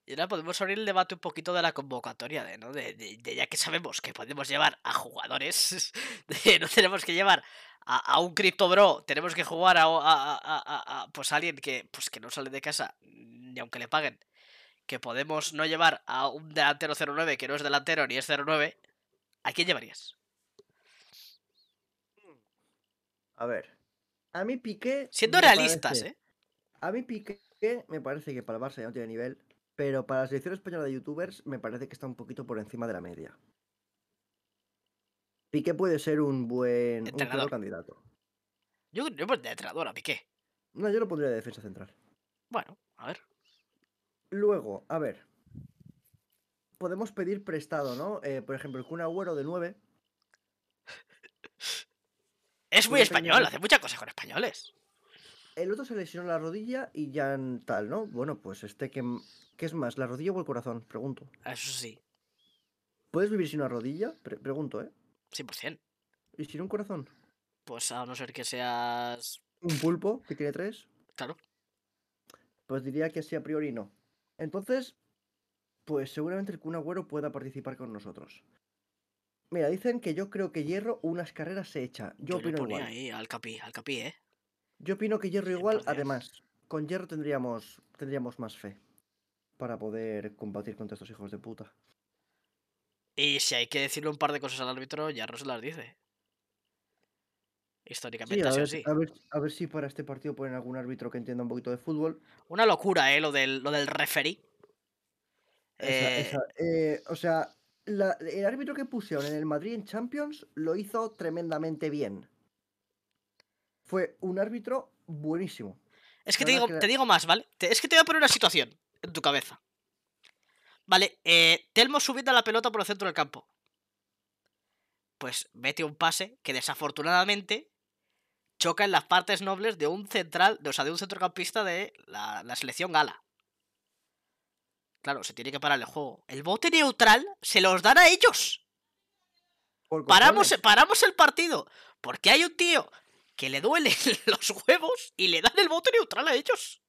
D: Y ahora podemos abrir el debate un poquito de la convocatoria, de, ¿no? De, de- de ya que sabemos que podemos llevar a jugadores, de no tenemos que llevar a, a un Crypto Bro, tenemos que jugar a, a- a- a- a, pues alguien que, pues que no sale de casa, ni aunque le paguen, que podemos no llevar a un delantero 09 que no es delantero ni es 09, ¿a quién llevarías?
E: A ver. A mí Piqué.
D: Siendo realistas,
E: parece-
D: ¿eh?
E: A mí Piqué me parece que para el Barça ya no tiene nivel. Pero para la selección española de youtubers me parece que está un poquito por encima de la media. Piqué puede ser un buen un claro candidato.
D: Yo, yo de entrenador a Piqué.
E: No, yo lo pondría de defensa central.
D: Bueno, a ver.
E: Luego, a ver. Podemos pedir prestado, ¿no? Eh, por ejemplo, el Kun Agüero de 9.
D: Es muy español, hace muchas cosas con españoles.
E: El otro se lesionó la rodilla y ya en tal, ¿no? Bueno, pues este que... ¿Qué es más, la rodilla o el corazón? Pregunto.
D: Eso sí,
E: ¿Puedes vivir sin una rodilla? Pre- pregunto, ¿eh?
D: 100%.
E: ¿Y sin un corazón?
D: Pues a no ser que seas.
E: ¿Un pulpo que tiene tres?
D: Claro.
E: Pues diría que sí, a priori no. Entonces, pues seguramente el Kun Agüero pueda participar con nosotros. Mira, dicen que yo creo que Hierro unas carreras se echa. Yo,
D: Yo, le
E: opino
D: ponía
E: igual.
D: ahí al capi, al capi, ¿eh?
E: Yo opino que Hierro igual,
D: 100%.
E: además, con Hierro tendríamos, tendríamos más fe para poder combatir contra estos hijos de puta.
D: Y si hay que decirle un par de cosas al árbitro, ya no se las dice.
E: Sí,
D: Históricamente
E: a ver,
D: así.
E: a, ver, a ver si para este partido ponen algún árbitro que entienda un poquito de fútbol.
D: Una locura, ¿eh? Lo del, lo del referee.
E: Esa-
D: Eh,
E: esa, eh, o sea, la- el árbitro que pusieron en el Madrid en Champions lo hizo tremendamente bien. Fue un árbitro buenísimo.
D: Es que te digo,
E: que-
D: te digo más, ¿vale? Te- es que te voy a poner una situación en tu cabeza. Vale, eh, Telmo subiendo la pelota por el centro del campo. Pues mete un pase que desafortunadamente choca en las partes nobles de un central, de- o sea, de un centrocampista de la, la selección gala. Claro, se tiene que parar el juego. El bote neutral se los dan a ellos. Paramos, paramos el partido. Porque hay un tío que le duele los huevos y le dan el bote neutral a ellos.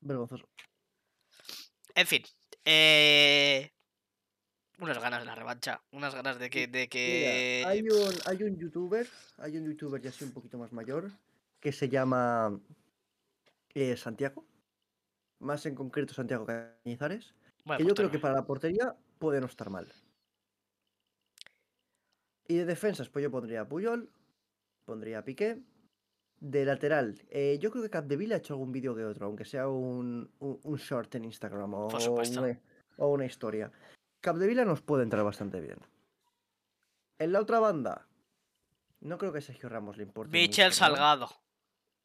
E: Vergonzoso.
D: En fin. eh, Unas ganas de la revancha. Unas ganas de que. De que...
E: Mira, hay un, hay un youtuber, hay un youtuber ya así un poquito más mayor, que se llama eh, Santiago. Más en concreto Santiago Cañizares. Que
D: pues
E: yo creo que para la portería puede no estar mal. Y de defensas, pues yo pondría a Puyol, pondría a Piqué. De lateral, eh, yo creo que Capdeville ha hecho algún vídeo que otro, aunque sea un, un, un short en Instagram una, o una historia. Capdevila nos puede entrar bastante bien. En la otra banda, no creo que Sergio Ramos le importe.
D: Michel
E: mucho, ¿no?
D: Salgado.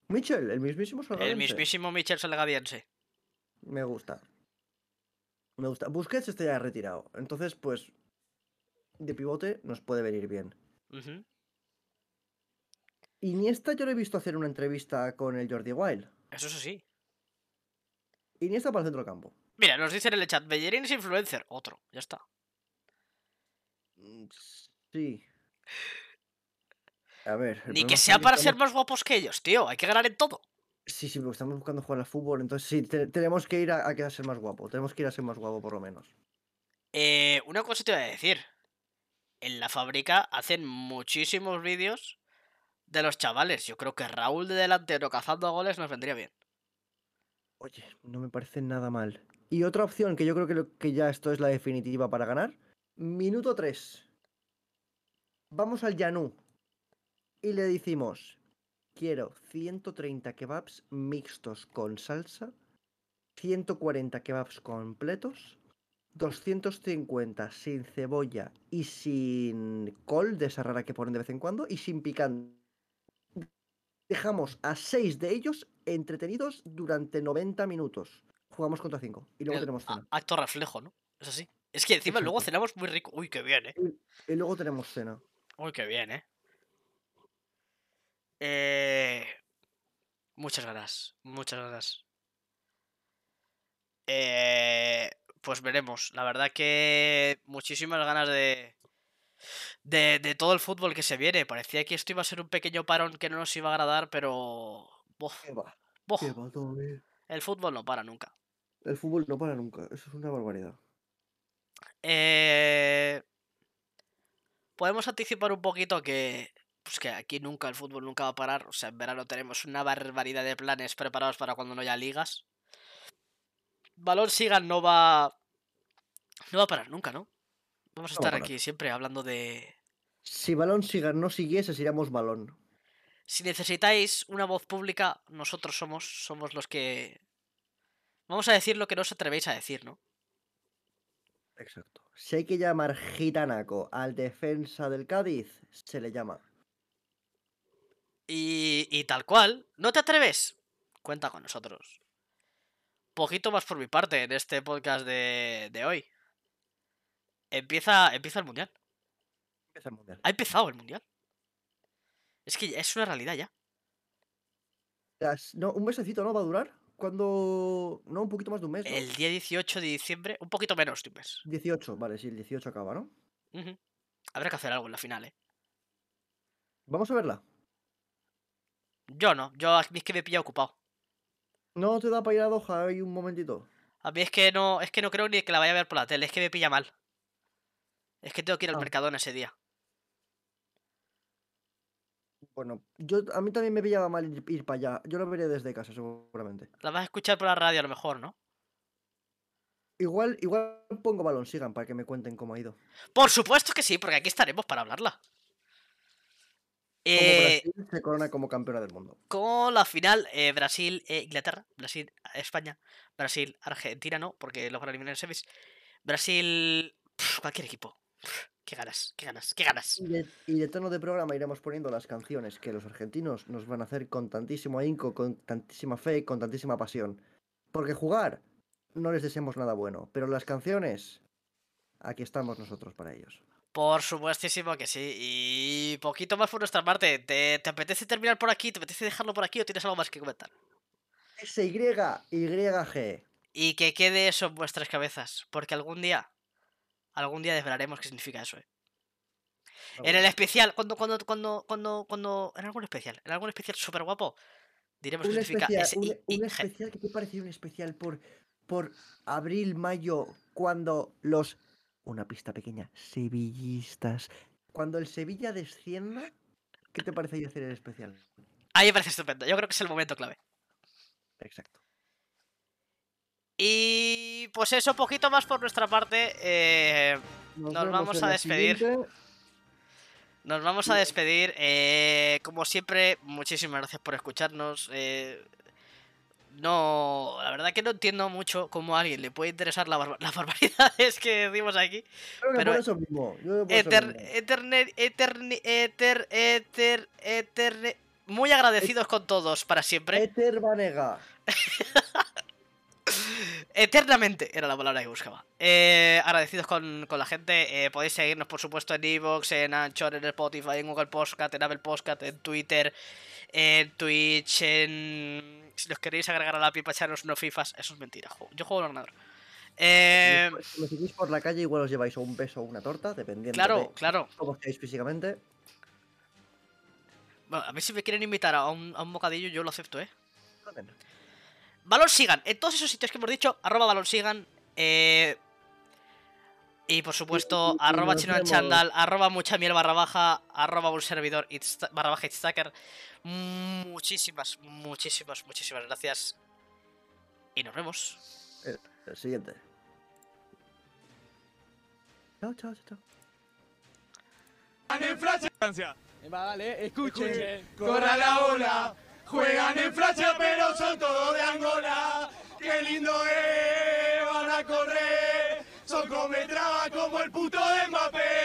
E: Michel, el mismísimo
D: El
E: Salgadense.
D: mismísimo Michel Salgadiense.
E: Me gusta. Me gusta. Busquets está ya retirado. Entonces, pues. De pivote nos puede venir bien.
D: Ujú.
E: Iniesta yo lo he visto hacer una entrevista con el Jordi Wild.
D: Eso es así.
E: Iniesta para el centro del campo.
D: Mira, nos dicen en el chat, Bellerín es influencer. Otro, ya está.
E: Mm, Sí. A ver.
D: Ni que sea para ser más guapos que ellos, tío. Hay que ganar en todo.
E: Sí, sí, porque estamos buscando jugar al fútbol. Entonces sí, te- tenemos que ir a, a ser más guapo. Tenemos que ir a ser más guapo por lo menos.
D: Eh, una cosa te voy a decir. En la fábrica hacen muchísimos vídeos de los chavales. Yo creo que Raúl de delantero cazando goles nos vendría bien.
E: Oye, no me parece nada mal. Y otra opción que yo creo que, lo- que ya esto es la definitiva para ganar. Minuto 3. Vamos al Yanú. Y le decimos, quiero 130 kebabs mixtos con salsa, 140 kebabs completos, 250 sin cebolla y sin col, de esa rara que ponen de vez en cuando, y sin picante. Dejamos a 6 de ellos entretenidos durante 90 minutos. Jugamos contra 5 y luego
D: El
E: tenemos cena.
D: acto reflejo, ¿no? Es así. Es que encima luego cenamos muy rico. Uy, qué bien, ¿eh?
E: Y luego tenemos cena.
D: Uy, qué bien, ¿eh? Eh, muchas ganas, muchas ganas. Eh, pues veremos. La verdad que muchísimas ganas de, de, de todo el fútbol que se viene. Parecía que esto iba a ser un pequeño parón que no nos iba a agradar, pero... bof, bof, el fútbol no para nunca.
E: El fútbol no para nunca, eso es una barbaridad.
D: Eh, podemos anticipar un poquito que, pues que aquí nunca el fútbol nunca va a parar. O sea, en verano tenemos una barbaridad de planes preparados para cuando no haya ligas. Balón Sigan no va. No va a parar nunca, ¿no? Vamos a
E: No va a
D: estar aquí siempre hablando de.
E: Si Balón Siga no siguiese, seríamos Balón.
D: Si necesitáis una voz pública, nosotros somos, somos los que. Vamos a decir lo que no os atrevéis a decir, ¿no?
E: Exacto. Si hay que llamar gitanaco al defensa del Cádiz, se le llama.
D: Y, y tal cual, ¿no te atreves? Cuenta con nosotros. Poquito más por mi parte en este podcast de, de hoy. Empieza, empieza el mundial.
E: Empieza el mundial.
D: Ha empezado el mundial. Es que es una realidad ya.
E: No, un mesecito, ¿no? ¿Va a durar? Cuando. No, un poquito más de un mes. ¿no?
D: El día 18 de diciembre, un poquito menos de un mes.
E: 18, vale, sí, el 18 acaba, ¿no?
D: Habrá que hacer algo en la final, ¿eh?
E: Vamos a verla.
D: Yo no, yo a mí es que me pilla ocupado.
E: No te da para ir a Doha ahí un momentito.
D: A mí es que no, es que no creo ni que la vaya a ver por la tele, es que me pilla mal. Es que tengo que ir al
E: Ah.
D: Mercadona ese día.
E: Bueno, yo a mí también me pillaba mal ir, para allá. Yo lo veré desde casa, seguramente.
D: La vas a escuchar por la radio a lo mejor, ¿no?
E: Igual, igual pongo balón, sigan para que me cuenten cómo ha ido.
D: Por supuesto que sí, porque aquí estaremos para hablarla. Eh,
E: Brasil se corona como campeona del mundo.
D: con la final eh, Brasil e Inglaterra, Brasil España, Brasil Argentina no, porque los van a eliminar en semis. Brasil cualquier equipo. Qué ganas, qué ganas, qué ganas.
E: Y de, y de tono de programa iremos poniendo las canciones que los argentinos nos van a hacer con tantísimo ahínco, con tantísima fe, con tantísima pasión. Porque jugar no les deseamos nada bueno, pero las canciones, aquí estamos nosotros para ellos.
D: Por supuestísimo que sí. Y poquito más por nuestra parte. ¿Te, te apetece terminar por aquí? ¿Te apetece dejarlo por aquí o tienes algo más que comentar?
E: SY, YG.
D: Y que quede eso en vuestras cabezas. Porque algún día, algún día desvelaremos qué significa eso, ¿eh? En el especial, cuando, cuando, cuando, cuando, cuando, en algún especial, en algún especial súper guapo, diremos qué significa ese
E: un, especial, ¿qué te pareció un especial por, por abril, mayo, cuando los, una pista pequeña, sevillistas, cuando el Sevilla descienda, ¿qué te parece hacer el especial?
D: A mí me parece estupendo. Yo creo que es el momento clave.
E: Exacto.
D: Y pues eso, poquito más por nuestra parte. eh, Nos vamos a despedir.
E: siguiente.
D: Nos vamos a despedir. eh, como siempre, muchísimas gracias por escucharnos. eh, no, la verdad que no entiendo mucho cómo a alguien le puede interesar la barba- las barbaridades que decimos aquí.
E: Creo que
D: pero-
E: por eso mismo. yo por eso
D: Eter,
E: mismo.
D: eterne- eterni- eter, eter, eterne- muy agradecidos con todos para siempre.
E: Eter Banega.
D: Eternamente era la palabra que buscaba. Eh, agradecidos con, con la gente. eh, podéis seguirnos, por supuesto, en Evox, en Anchor, en Spotify, en Google Podcast, en Apple Podcast, en Twitter, en Twitch, en. Si los queréis agregar a la pipa, echaros unos FIFAs. Eso es mentira. Yo juego en ordenador. Eh,
E: Después, Si me seguís por la calle, igual os lleváis un beso o una torta, dependiendo
D: claro,
E: de
D: claro.
E: cómo estéis físicamente.
D: Bueno, a ver si me quieren invitar a un, a un bocadillo, yo lo acepto, ¿eh? Balón Sigan, en todos esos sitios que hemos dicho, arroba Balón Sigan. eh, y por supuesto, arroba chino en chandal, arroba mucha miel barra baja, arroba un servidor barra baja itstacker. Muchísimas, muchísimas, muchísimas gracias. Y nos vemos.
E: El siguiente. Chao, chao, chao.
C: En
A: Francia.
B: Vale, escuchen.
C: corra la ola. Juegan en Francia, pero son todos de Angola. Qué lindo es, van a correr. Son come traba como el puto de Mbappé.